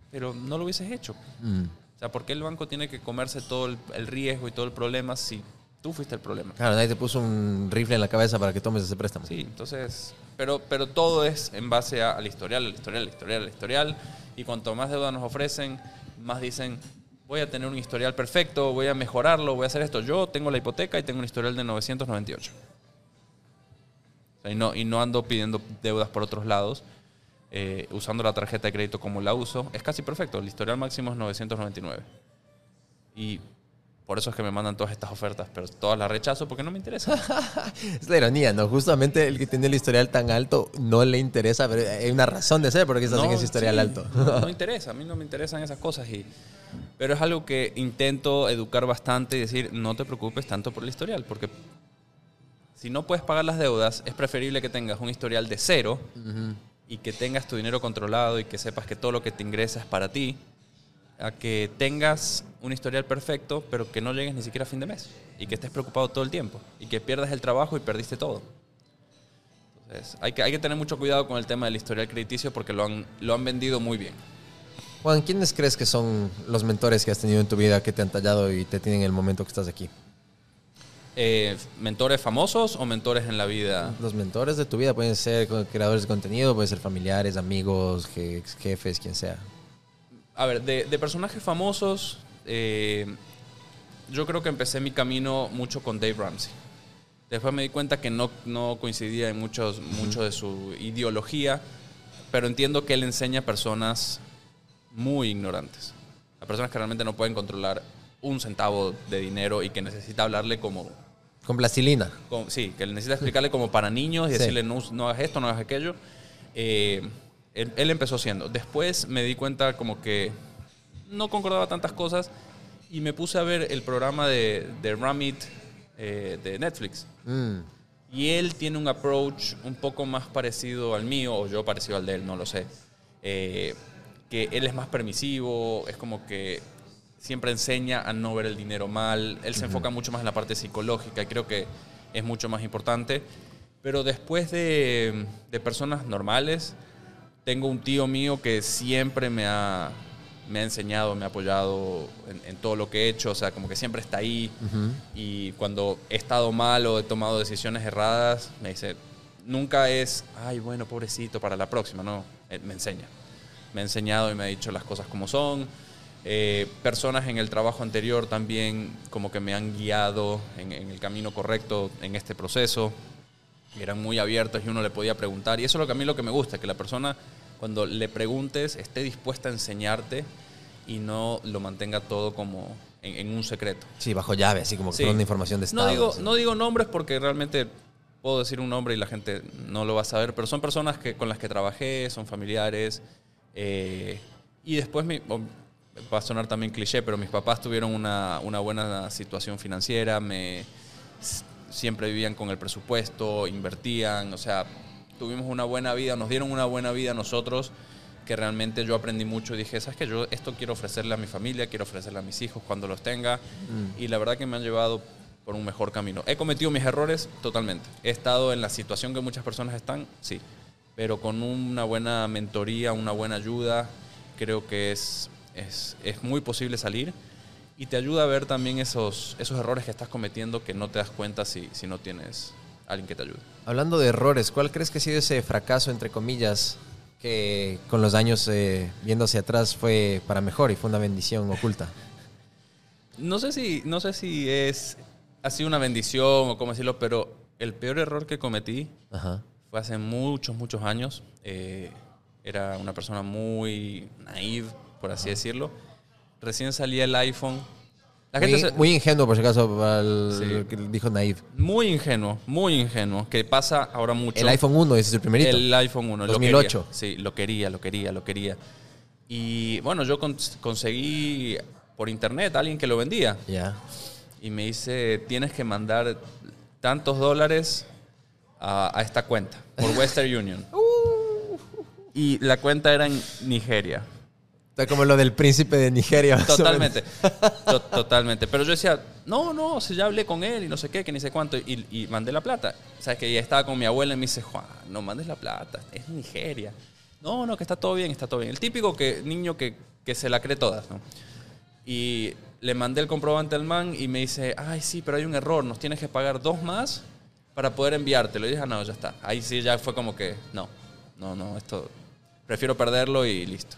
pero no lo hubieses hecho. Mm. Sea, ¿por qué el banco tiene que comerse todo el, riesgo y todo el problema si tú fuiste el problema? Claro, nadie te puso un rifle en la cabeza para que tomes ese préstamo. Sí, entonces, pero, pero todo es en base al historial, al historial, al historial, al historial. Y cuanto más deuda nos ofrecen, más dicen, voy a tener un historial perfecto, voy a mejorarlo, voy a hacer esto. Yo tengo la hipoteca y tengo un historial de 998. y, no, y no ando pidiendo deudas por otros lados eh, usando la tarjeta de crédito como la uso, es casi perfecto. El historial máximo es 999. Y por eso es que me mandan todas estas ofertas, pero todas las rechazo porque no me interesa. es la ironía, ¿no? Justamente el que tiene el historial tan alto no le interesa, pero hay una razón de ser porque estás en ese historial alto. no, me interesa, a mí no me interesan esas cosas. Y, pero es algo que intento educar bastante y decir, no te preocupes tanto por el historial, porque si no puedes pagar las deudas, es preferible que tengas un historial de cero y que tengas tu dinero controlado y que sepas que todo lo que te ingresa es para ti, a que tengas un historial perfecto, pero que no llegues ni siquiera a fin de mes y que estés preocupado todo el tiempo y que pierdas el trabajo y perdiste todo. Entonces, hay que, hay que tener mucho cuidado con el tema del historial crediticio porque lo han, lo han vendido muy bien. Juan, ¿quiénes crees que son los mentores que has tenido en tu vida que te han tallado y te tienen en el momento que estás aquí? Eh, ¿Mentores famosos o mentores en la vida? Los mentores de tu vida pueden ser creadores de contenido, pueden ser familiares, amigos, jefes, quien sea. A ver, de, personajes famosos, eh, yo creo que empecé mi camino mucho con Dave Ramsey. Después me di cuenta que no, no coincidía en muchos, mucho de su ideología, pero entiendo que él enseña a personas muy ignorantes, a personas que realmente no pueden controlar un centavo de dinero y que necesita hablarle como con plastilina. sí, que necesita explicarle como para niños y decirle no, no, hagas esto, no hagas aquello. Eh, él, empezó siendo. Después me di cuenta como que no concordaba tantas cosas y me puse a ver el programa de, de Ramit eh, de Netflix. Mm. Y él tiene un approach un poco más parecido al mío, o yo parecido al de él, no lo sé. Eh, que él es más permisivo, es como que siempre enseña a no ver el dinero mal. Él se enfoca mucho más en la parte psicológica y creo que es mucho más importante. Pero después de, de personas normales, tengo un tío mío que siempre me ha, me ha enseñado, me ha apoyado en, en todo lo que he hecho, o sea, como que siempre está ahí. Y cuando he estado mal o he tomado decisiones erradas, me dice, nunca es, ay, bueno, pobrecito, para la próxima, no, Él me enseña. Me ha enseñado y me ha dicho las cosas como son. Eh, personas en el trabajo anterior también como que me han guiado en, en el camino correcto en este proceso. Eran muy abiertos y uno le podía preguntar. Y eso es lo que a mí lo que me gusta, que la persona cuando le preguntes esté dispuesta a enseñarte y no lo mantenga todo como en, en un secreto. Sí, bajo llave, así como que Sí. toda una información de estado. No digo, así. no digo nombres porque realmente puedo decir un nombre y la gente no lo va a saber, pero son personas que, con las que trabajé, son familiares. eh, y después, mi- va a sonar también cliché, pero mis papás tuvieron una, una buena situación financiera, me, siempre vivían con el presupuesto, invertían, o sea, tuvimos una buena vida, nos dieron una buena vida a nosotros que realmente yo aprendí mucho y dije, ¿sabes qué? Yo esto quiero ofrecerle a mi familia, quiero ofrecerle a mis hijos cuando los tenga y la verdad que me han llevado por un mejor camino. He cometido mis errores totalmente. He estado en la situación que muchas personas están, sí, pero con una buena mentoría, una buena ayuda, creo que es, es, es muy posible salir y te ayuda a ver también esos, esos errores que estás cometiendo que no te das cuenta si, si no tienes alguien que te ayude. Hablando de errores, ¿cuál crees que ha sido ese fracaso, entre comillas, que con los años eh, viendo hacia atrás fue para mejor y fue una bendición oculta? No sé si, no sé si es ha sido una bendición o cómo decirlo, pero el peor error que cometí Ajá. fue hace muchos, muchos años. Eh, era una persona muy naive, por así decirlo. Recién salía el iPhone. La gente Muy, se- muy ingenuo, por si acaso, Sí. dijo naive. muy ingenuo, muy ingenuo, que pasa ahora mucho. El iPhone 1, ese es el primerito. El iPhone 1. 2008. Lo quería. Sí, lo quería, lo quería, lo quería. Y bueno, yo cons- conseguí por internet a alguien que lo vendía. Ya. y me dice, tienes que mandar tantos dólares a, a esta cuenta por Western Union. Y la cuenta era en Nigeria. Está como lo del príncipe de Nigeria. o Totalmente. To- totalmente. Pero yo decía, no, no, si ya hablé con él y no sé qué, que ni sé cuánto. Y, y mandé la plata. Sabes que ya estaba con mi abuela y me dice, Juan, no mandes la plata, es Nigeria. No, no, que está todo bien, está todo bien. El típico que, niño que, que se la cree todas, ¿no? Y le mandé el comprobante al man y me dice, ay, sí, pero hay un error, nos tienes que pagar dos más para poder enviártelo. Y dije, "Ah, no, ya está. Ahí sí ya fue como que, no, no, no, esto, prefiero perderlo y listo.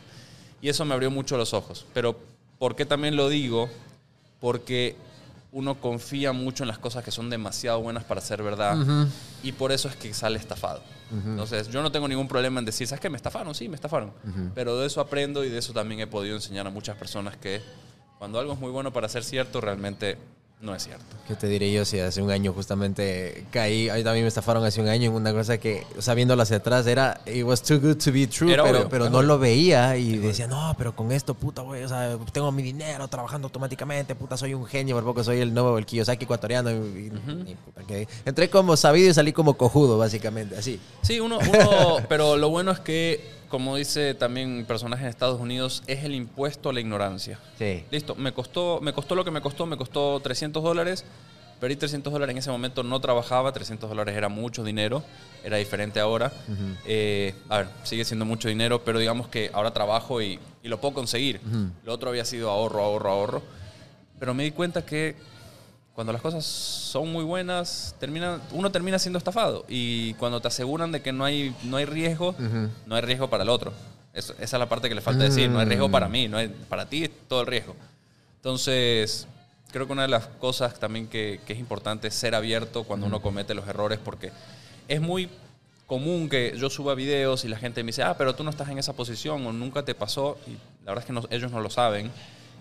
Y eso me abrió mucho los ojos. Pero, ¿por qué también lo digo? Porque uno confía mucho en las cosas que son demasiado buenas para ser verdad y por eso es que sale estafado. Entonces, yo no tengo ningún problema en decir, ¿sabes qué? Me estafaron, sí, me estafaron. Pero de eso aprendo y de eso también he podido enseñar a muchas personas que cuando algo es muy bueno para ser cierto, realmente no es cierto. ¿Qué te diré yo si hace un año justamente caí? A mí también me estafaron hace un año en una cosa que, o sea, viéndolo hacia atrás, era, it was too good to be true, Era pero, obvio, pero no obvio. lo veía y decía, no, pero con esto, puta, güey, o sea, tengo mi dinero trabajando automáticamente, puta, soy un genio, por poco soy el nuevo, el Kiyosaki ecuatoriano. Y, y- y puta, que- entré como sabido y salí como cojudo, básicamente, así. Sí, uno, uno pero lo bueno es que, como dice también un personaje en Estados Unidos, es el impuesto a la ignorancia. Sí. Listo, me costó, me costó lo que me costó, me costó 300 dólares. Perdí 300 dólares en ese momento, no trabajaba, 300 dólares era mucho dinero, era diferente ahora. Eh, a ver, sigue siendo mucho dinero, pero digamos que ahora trabajo y, y lo puedo conseguir. Lo otro había sido ahorro, ahorro, ahorro. Pero me di cuenta que cuando las cosas son muy buenas, termina, uno termina siendo estafado. Y cuando te aseguran de que no hay, no hay riesgo, no hay riesgo para el otro. Esa es la parte que le falta decir. No hay riesgo para mí, no hay, para ti es todo el riesgo. Entonces, creo que una de las cosas también que, que es importante es ser abierto cuando uno comete los errores, porque es muy común que yo suba videos y la gente me dice, ah, pero tú no estás en esa posición o nunca te pasó. Y la verdad es que no- ellos no lo saben.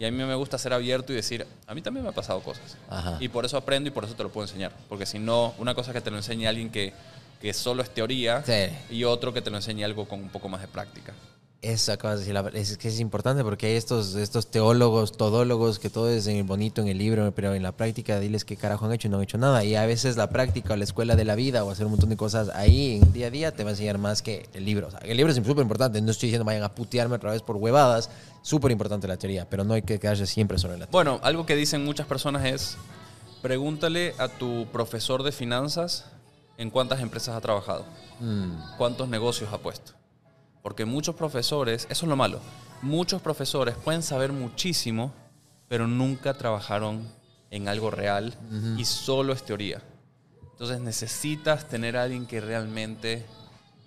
Y a mí me gusta ser abierto y decir, a mí también me ha pasado cosas. Ajá. Y por eso aprendo y por eso te lo puedo enseñar. Porque si no, una cosa es que te lo enseñe alguien que, que solo es teoría Sí. y otro que te lo enseñe algo con un poco más de práctica. Eso acabas de decir, es que es importante porque hay estos, estos teólogos, todólogos, que todo es bonito en el libro, pero en la práctica diles qué carajo han hecho y no han hecho nada. Y a veces la práctica o la escuela de la vida o hacer un montón de cosas ahí en el día a día te va a enseñar más que el libro. O sea, el libro es súper importante, no estoy diciendo vayan a putearme otra vez por huevadas, súper importante la teoría, pero no hay que quedarse siempre sobre la teoría. Bueno, algo que dicen muchas personas es, pregúntale a tu profesor de finanzas en cuántas empresas ha trabajado, Mm, cuántos negocios ha puesto. Porque muchos profesores, eso es lo malo, muchos profesores pueden saber muchísimo, pero nunca trabajaron en algo real y solo es teoría. Entonces necesitas tener a alguien que realmente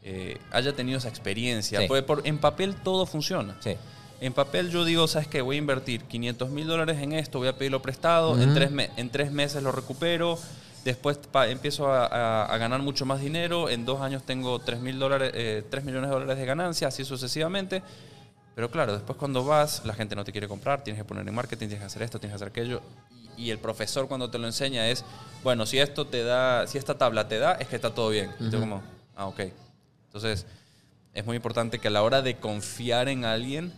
eh, haya tenido esa experiencia. Sí. Porque por- en papel todo funciona. sí. En papel yo digo, ¿sabes qué? Voy a invertir 500 mil dólares en esto, voy a pedirlo prestado, en, tres en tres meses lo recupero, después pa- empiezo a, a- a ganar mucho más dinero, en dos años tengo 3, mil dólares, eh, 3 millones de dólares de ganancia, así sucesivamente. Pero claro, después cuando vas, la gente no te quiere comprar, tienes que poner en marketing, tienes que hacer esto, tienes que hacer aquello. Y, y el profesor cuando te lo enseña es, bueno, si esto te da, si esta tabla te da, es que está todo bien. Y tú como, ah, ok. Entonces, es muy importante que a la hora de confiar en alguien,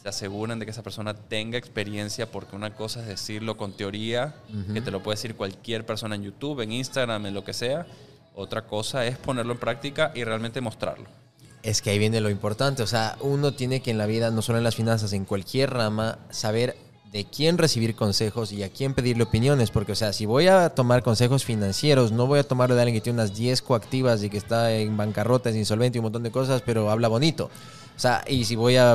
se aseguren de que esa persona tenga experiencia, porque una cosa es decirlo con teoría, que te lo puede decir cualquier persona en YouTube, en Instagram, en lo que sea. Otra cosa es ponerlo en práctica y realmente mostrarlo. Es que ahí viene lo importante, o sea, uno tiene que en la vida, no solo en las finanzas, en cualquier rama, saber de quién recibir consejos y a quién pedirle opiniones, porque, o sea, si voy a tomar consejos financieros, no voy a tomarlo de alguien que tiene unas 10 coactivas y que está en bancarrota, es insolvente y un montón de cosas, pero habla bonito. O sea, y si voy a,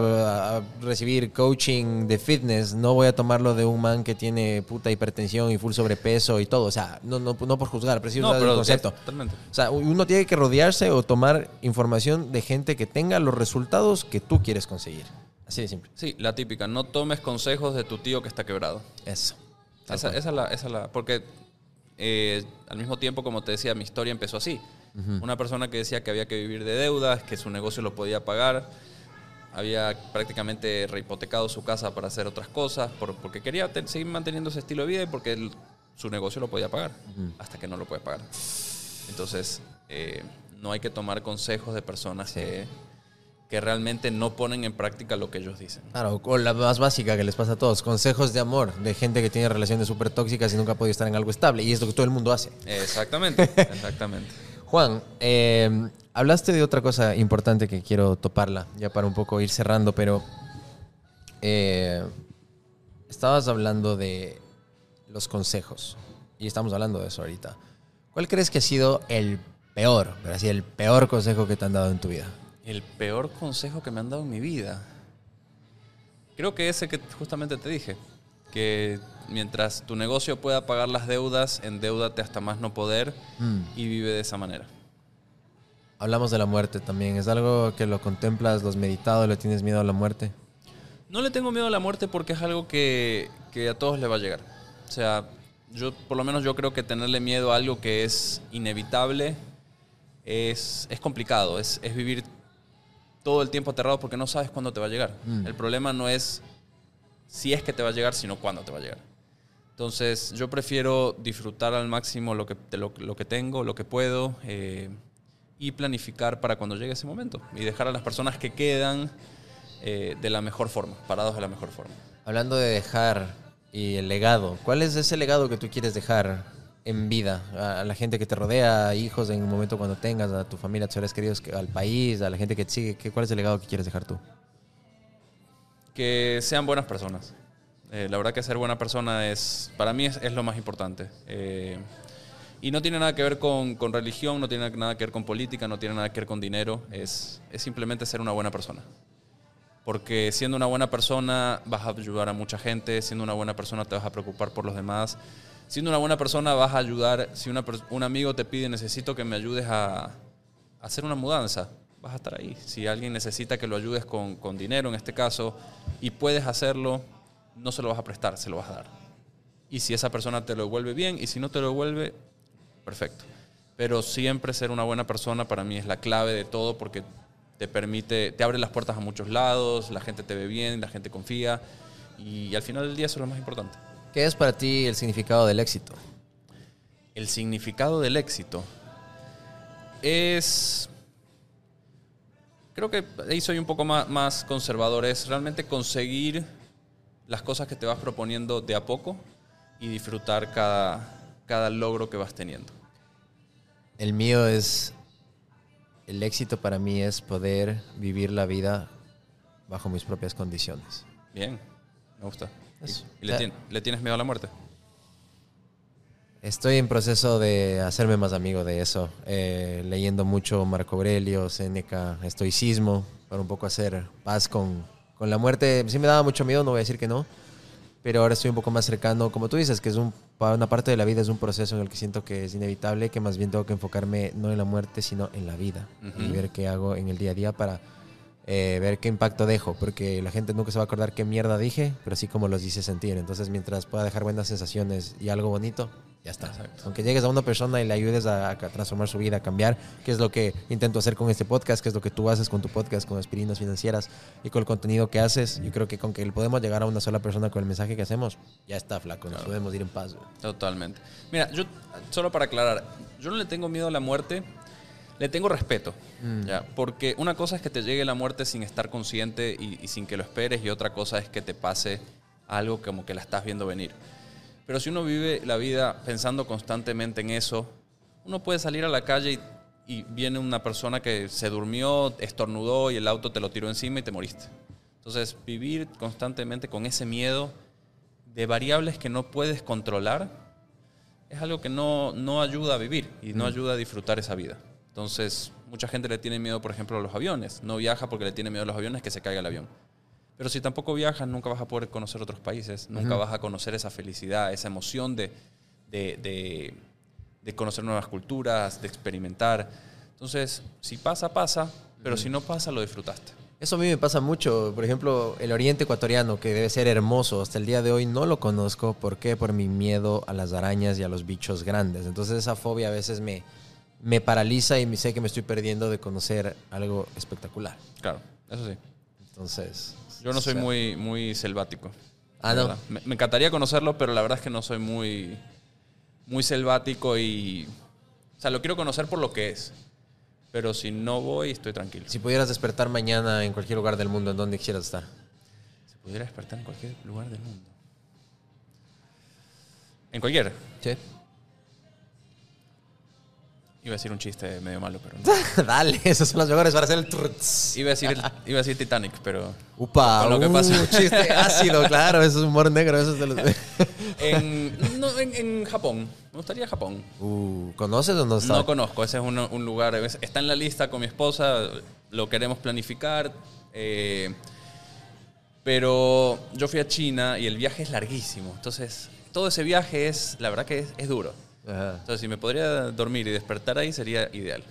a recibir coaching de fitness, no voy a tomarlo de un man que tiene puta hipertensión y full sobrepeso y todo. O sea, no, no, no por juzgar, pero sí No, usar el pero concepto. es- totalmente. O sea, uno tiene que rodearse o tomar información de gente que tenga los resultados que tú quieres conseguir. Así de simple. Sí, la típica, no tomes consejos de tu tío que está quebrado. Eso. Esa, esa es la, esa es la- porque eh, al mismo tiempo, como te decía, mi historia empezó así. Una persona que decía que había que vivir de deudas, que su negocio lo podía pagar, había prácticamente rehipotecado su casa para hacer otras cosas, por- porque quería seguir manteniendo ese estilo de vida y porque él- su negocio lo podía pagar, hasta que no lo puede pagar. Entonces, eh, no hay que tomar consejos de personas que, que realmente no ponen en práctica lo que ellos dicen. Claro, o la más básica que les pasa a todos, consejos de amor de gente que tiene relaciones súper tóxicas y nunca ha podido estar en algo estable. Y es lo que todo el mundo hace. Exactamente, exactamente. Juan, eh, hablaste de otra cosa importante que quiero toparla, ya para un poco ir cerrando, pero eh, estabas hablando de los consejos y estamos hablando de eso ahorita. ¿Cuál crees que ha sido el peor, pero así el peor consejo que te han dado en tu vida? El peor consejo que me han dado en mi vida. Creo que ese que justamente te dije. Que mientras tu negocio pueda pagar las deudas, endeudate hasta más no poder Mm. y vive de esa manera. Hablamos de la muerte también. ¿Es algo que lo contemplas, lo has meditado, le tienes miedo a la muerte? No le tengo miedo a la muerte porque es algo que, que a todos le va a llegar. O sea, yo por lo menos yo creo que tenerle miedo a algo que es inevitable es, es complicado. Es, es vivir todo el tiempo aterrado porque no sabes cuándo te va a llegar. Mm. El problema no es si es que te va a llegar, sino cuándo te va a llegar. Entonces, yo prefiero disfrutar al máximo lo que, lo, lo que tengo, lo que puedo, eh, y planificar para cuando llegue ese momento. Y dejar a las personas que quedan eh, de la mejor forma, parados de la mejor forma. Hablando de dejar y el legado, ¿cuál es ese legado que tú quieres dejar en vida a la gente que te rodea, a hijos en un momento cuando tengas, a tu familia, a tus seres queridos, que- al país, a la gente que te sigue? ¿Qué- ¿Cuál es el legado que quieres dejar tú? Que sean buenas personas. Eh, la verdad que ser buena persona es, para mí es, es lo más importante. Eh, y no tiene nada que ver con, con religión, no tiene nada que ver con política, no tiene nada que ver con dinero, es, es simplemente ser una buena persona. Porque siendo una buena persona vas a ayudar a mucha gente, siendo una buena persona te vas a preocupar por los demás, siendo una buena persona vas a ayudar, si una un amigo te pide necesito que me ayudes a, a hacer una mudanza, vas a estar ahí. Si alguien necesita que lo ayudes con, con dinero en este caso y puedes hacerlo, no se lo vas a prestar, se lo vas a dar. Y si esa persona te lo devuelve bien y si no te lo devuelve, perfecto. Pero siempre ser una buena persona para mí es la clave de todo porque te permite, te abre las puertas a muchos lados, la gente te ve bien, la gente confía y al final del día eso es lo más importante. ¿Qué es para ti el significado del éxito? El significado del éxito es creo que ahí soy un poco más, más conservador. Es realmente conseguir las cosas que te vas proponiendo de a poco y disfrutar cada, cada logro que vas teniendo. El mío es, el éxito para mí es poder vivir la vida bajo mis propias condiciones. Bien, me gusta. Eso. ¿Y, y le, Ya. tien- le tienes miedo a la muerte? Estoy en proceso de hacerme más amigo de eso, eh, leyendo mucho Marco Aurelio, Séneca, estoicismo, para un poco hacer paz con, con la muerte. Sí me daba mucho miedo, no voy a decir que no, pero ahora estoy un poco más cercano, como tú dices, que es un, una parte de la vida es un proceso en el que siento que es inevitable, que más bien tengo que enfocarme no en la muerte, sino en la vida y ver qué hago en el día a día para eh, ver qué impacto dejo, porque la gente nunca se va a acordar qué mierda dije, pero sí como los hice sentir. Entonces, mientras pueda dejar buenas sensaciones y algo bonito, ya está. Exacto. Aunque llegues a una persona y le ayudes a, a transformar su vida, a cambiar, que es lo que intento hacer con este podcast, que es lo que tú haces con tu podcast, con aspirinas financieras y con el contenido que haces. Yo creo que con que podemos llegar a una sola persona con el mensaje que hacemos, ya está, flaco. Nos podemos ir en paz. güey. Totalmente. Mira, yo, solo para aclarar, yo no le tengo miedo a la muerte, le tengo respeto. ¿ya? Porque una cosa es que te llegue la muerte sin estar consciente y, y sin que lo esperes, y otra cosa es que te pase algo como que la estás viendo venir. Pero si uno vive la vida pensando constantemente en eso, uno puede salir a la calle y, y viene una persona que se durmió, estornudó y el auto te lo tiró encima y te moriste. Entonces, vivir constantemente con ese miedo de variables que no puedes controlar es algo que no, no ayuda a vivir y no ayuda a disfrutar esa vida. Entonces, mucha gente le tiene miedo, por ejemplo, a los aviones. No viaja porque le tiene miedo a los aviones que se caiga el avión. Pero si tampoco viajas, nunca vas a poder conocer otros países, nunca vas a conocer esa felicidad, esa emoción de, de, de- de conocer nuevas culturas, de experimentar. Entonces, si pasa, pasa, pero si no pasa, lo disfrutaste. Eso a mí me pasa mucho. Por ejemplo, el oriente ecuatoriano, que debe ser hermoso, hasta el día de hoy no lo conozco. ¿Por qué? Por mi miedo a las arañas y a los bichos grandes. Entonces esa fobia a veces me, me paraliza y me sé que me estoy perdiendo de conocer algo espectacular. Claro, eso sí. Entonces... Yo no soy o sea, muy, muy selvático. Ah, ¿no? Me, me encantaría conocerlo, pero la verdad es que no soy muy, muy selvático y... O sea, lo quiero conocer por lo que es. Pero si no voy, estoy tranquilo. Si pudieras despertar mañana en cualquier lugar del mundo, ¿en dónde quisieras estar? Si pudiera despertar en cualquier lugar del mundo. En cualquier. Sí. Iba a decir un chiste medio malo, pero no. Dale, esos son los mejores para hacer el... Iba a decir, el- iba a decir Titanic, pero... Upa, Con lo que uh, pasa. chiste ácido, claro, eso es humor negro, eso es de los... En, no, en, en Japón. Me gustaría Japón. Uh, ¿Conoces o no está? No conozco, ese es un, un lugar, es- está en la lista con mi esposa, lo queremos planificar, eh, pero yo fui a China y el viaje es larguísimo, entonces todo ese viaje es, la verdad que es, es duro. Ajá. Entonces si me podría dormir y despertar ahí sería ideal.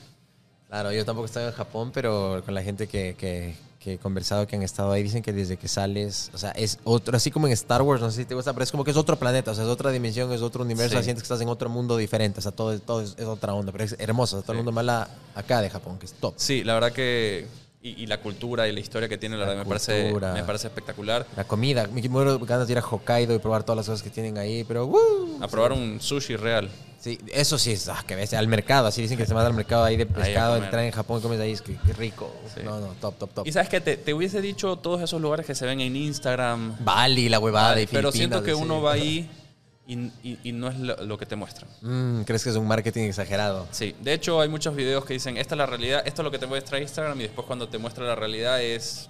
Claro, yo tampoco he estado en Japón, pero con la gente que, que- que he conversado, que han estado ahí, dicen que desde que sales, o sea, es otro, así como en Star Wars, no sé si te gusta, pero es como que es otro planeta, o sea, es otra dimensión, es otro universo, Sí. sientes que estás en otro mundo diferente, o sea, todo, todo es, es otra onda, pero es hermoso, o sea, todo el Sí. mundo mala acá de Japón, que es top. Sí, la verdad que, y, y la cultura y la historia que tiene, la, La verdad me parece, me parece espectacular. La comida, me muero de ganas de ir a Hokkaido y probar todas las cosas que tienen ahí, pero ¡woo! A probar un sushi real. Sí, eso sí es, ah, que ves, al mercado, así dicen que se va al mercado ahí de pescado, entrar en Japón y comes ahí, es que, que rico. Sí. No, no, top, top, top. Y sabes que te, te hubiese dicho todos esos lugares que se ven en Instagram, Bali, la huevada de pero siento que sí. uno va ahí y, y- y no es lo, lo que te muestran. Mm, ¿Crees que es un marketing exagerado? Sí, de hecho hay muchos videos que dicen, esta es la realidad, esto es lo que te muestra Instagram y después cuando te muestra la realidad es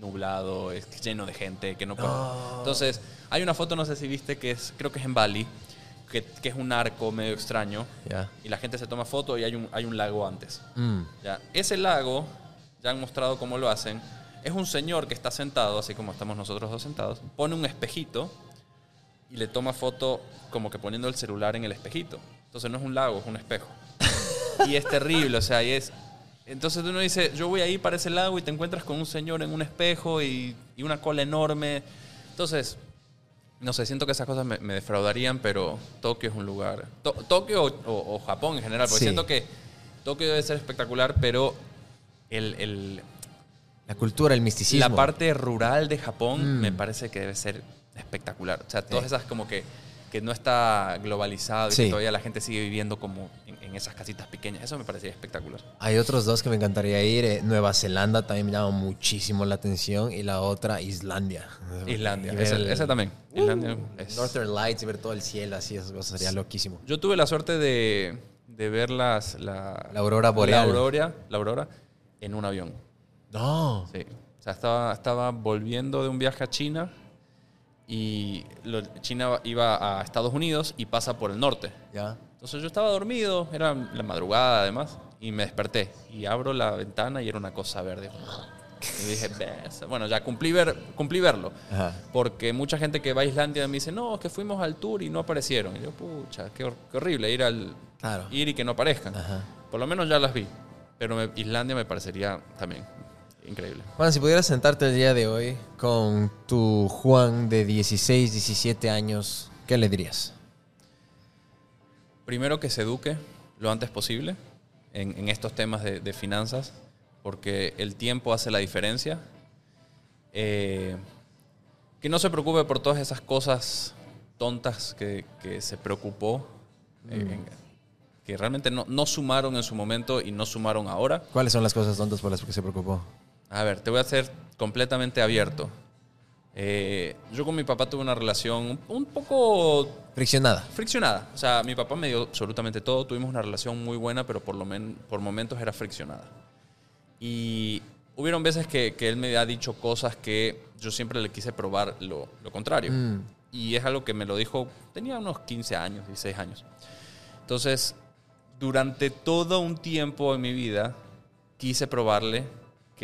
nublado, es lleno de gente, que no. No. Entonces, hay una foto, no sé si viste, que es, creo que es en Bali, que, que es un arco medio extraño Ya. y la gente se toma foto y hay un, hay un lago antes. Mm. Ya. Ese lago, ya han mostrado cómo lo hacen, es un señor que está sentado, así como estamos nosotros dos sentados, pone un espejito y le toma foto como que poniendo el celular en el espejito. Entonces no es un lago, es un espejo. y es terrible, o sea, y es... Entonces uno dice, yo voy ahí para ese lago y te encuentras con un señor en un espejo y, y una cola enorme. Entonces, no sé, siento que esas cosas me, me defraudarían, pero Tokio es un lugar... To- Tokio o, o- o Japón en general, porque Sí. siento que Tokio debe ser espectacular, pero el, el- La cultura, el misticismo. la parte rural de Japón Mm. me parece que debe ser espectacular. O sea, todas esas como que que no está globalizado y Sí. que todavía la gente sigue viviendo como en, en esas casitas pequeñas. Eso me parecía espectacular. Hay otros dos que me encantaría ir. eh, Nueva Zelanda también me llama muchísimo la atención. Y la otra, Islandia. Islandia, ese, el- ese también. Islandia es- Northern Lights y ver todo el cielo así, eso sería loquísimo. Yo tuve la suerte de, de ver las, la, La aurora boreal. La aurora, la aurora en un avión. No. Sí. O sea, estaba, estaba volviendo de un viaje a China y lo- China iba a Estados Unidos y pasa por el norte. Ya. Entonces yo estaba dormido, era la madrugada además, y me desperté. Y abro la ventana y era una cosa verde. Y dije, "Bes". bueno, ya cumplí, ver, cumplí verlo. Ajá. Porque mucha gente que va a Islandia me dice, no, es que fuimos al tour y no aparecieron. Y yo, pucha, qué, hor- qué horrible ir, al, Claro. ir y que no aparezcan. Ajá. Por lo menos ya las vi. Pero me- Islandia me parecería también increíble. Juan, si pudieras sentarte el día de hoy con tu Juan de 16, 17 años, ¿qué le dirías? Primero que se eduque lo antes posible en, en estos temas de, de finanzas, porque el tiempo hace la diferencia. Eh, que no se preocupe por todas esas cosas tontas que, que se preocupó, eh, en- que realmente no, no sumaron en su momento y no sumaron ahora. ¿Cuáles son las cosas tontas por las que se preocupó? A ver, te voy a ser completamente abierto. Eh, yo con mi papá tuve una relación un- poco Friccionada. friccionada. O sea, mi papá me dio absolutamente todo. Tuvimos una relación muy buena, pero por, lo men- por momentos era friccionada. Y hubieron veces que, que él me ha dicho cosas que yo siempre le quise probar lo, lo contrario. Mm. Y es algo que me lo dijo, tenía unos 15 años, 16 años. Entonces, durante todo un tiempo en mi vida, quise probarle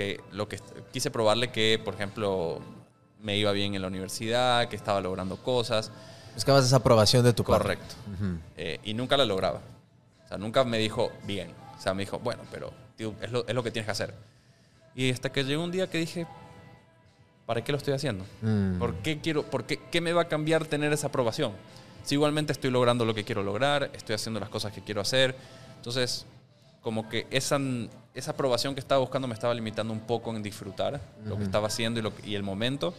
que lo que quise probarle que, por ejemplo, me iba bien en la universidad, que estaba logrando cosas. Buscabas esa aprobación de tu padre. Correcto. Ujú. Eh, y nunca la lograba. O sea, nunca me dijo bien. O sea, me dijo, bueno, pero tío, es, lo, es lo que tienes que hacer. Y hasta que llegó un día que dije, ¿para qué lo estoy haciendo? Mm. ¿Por qué quiero, por qué, qué me va a cambiar tener esa aprobación? Si igualmente estoy logrando lo que quiero lograr, estoy haciendo las cosas que quiero hacer. Entonces, como que esa, esa aprobación que estaba buscando me estaba limitando un poco en disfrutar lo que estaba haciendo y, lo, que- y el momento.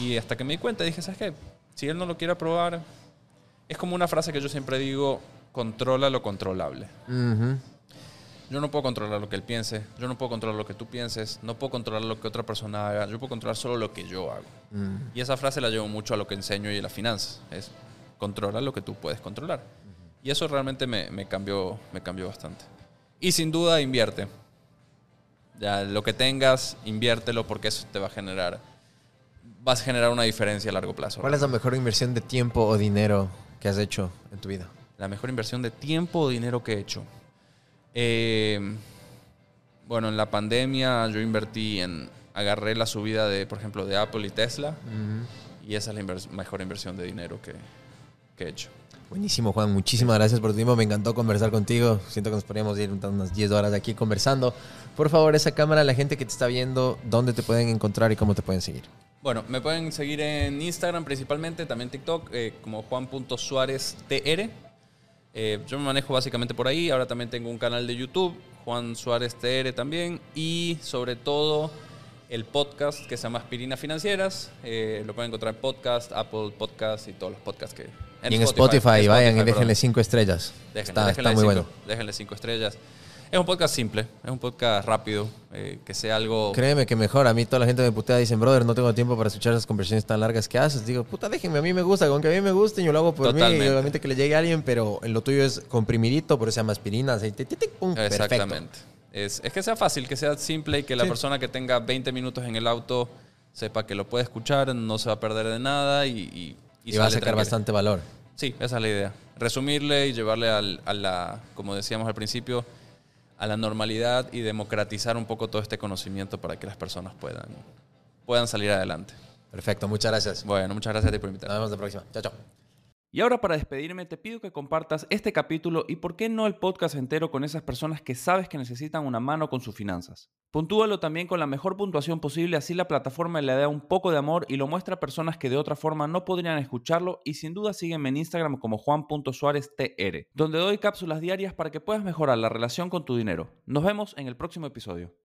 Y hasta que me di cuenta, dije, ¿sabes qué? Si él no lo quiere aprobar, es como una frase que yo siempre digo, controla lo controlable. Yo no puedo controlar lo que él piense, yo no puedo controlar lo que tú pienses, no puedo controlar lo que otra persona haga, yo puedo controlar solo lo que yo hago. Y esa frase la llevo mucho a lo que enseño y a las finanzas, es controla lo que tú puedes controlar. Y eso realmente me, me cambió, me cambió bastante. Y sin duda invierte. Ya lo que tengas, inviértelo porque eso te va a generar, vas a generar una diferencia a largo plazo. ¿Cuál es la mejor inversión de tiempo o dinero que has hecho en tu vida? La mejor inversión de tiempo o dinero que he hecho. Eh, bueno, en la pandemia yo invertí en. Agarré la subida de, por ejemplo, de Apple y Tesla. Y esa es la invers- mejor inversión de dinero que, que he hecho. Buenísimo, Juan. Muchísimas gracias por tu tiempo. Me encantó conversar contigo. Siento que nos podríamos ir unas 10 horas aquí conversando. Por favor, esa cámara, la gente que te está viendo, ¿dónde te pueden encontrar y cómo te pueden seguir? Bueno, me pueden seguir en Instagram principalmente, también TikTok, eh, como juan.suáreztr. Eh, yo me manejo básicamente por ahí. Ahora también tengo un canal de YouTube, Juan Suárez TR también. Y sobre todo el podcast que se llama Aspirinas Financieras. Eh, lo pueden encontrar en podcast, Apple Podcast y todos los podcasts que... y en Spotify, en vayan y Spotify, déjenle. 5 estrellas. Déjenle, está déjenle está muy cinco, bueno. Déjenle cinco estrellas. Es un podcast simple, es un podcast rápido, eh, que sea algo... Créeme que mejor. A mí toda la gente me putea. Dicen, brother, no tengo tiempo para escuchar esas conversaciones tan largas que haces. Digo, puta, déjenme. A mí me gusta. Con que a mí me guste, yo lo hago por mí. Y obviamente que le llegue a alguien, pero en lo tuyo es comprimidito, por eso se llama aspirina, aceite, tic, tic, pum, perfecto. Exactamente. Es, es que sea fácil, que sea simple y que la Sí. persona que tenga 20 minutos en el auto sepa que lo puede escuchar, no se va a perder de nada y... Y, Y, va a sacar bastante valor. Sí, esa es la idea. Resumirle y llevarle al- a la, como decíamos al principio, a la normalidad y democratizar un poco todo este conocimiento para que las personas puedan, puedan salir adelante. Perfecto, muchas gracias. Bueno, muchas gracias a ti por Nos invitarme. vemos la próxima. Chao, chao. Y ahora para despedirme te pido que compartas este capítulo y por qué no el podcast entero con esas personas que sabes que necesitan una mano con sus finanzas. Puntúalo también con la mejor puntuación posible, así la plataforma le da un poco de amor y lo muestra a personas que de otra forma no podrían escucharlo y sin duda sígueme en Instagram como juan.suáreztr, donde doy cápsulas diarias para que puedas mejorar la relación con tu dinero. Nos vemos en el próximo episodio.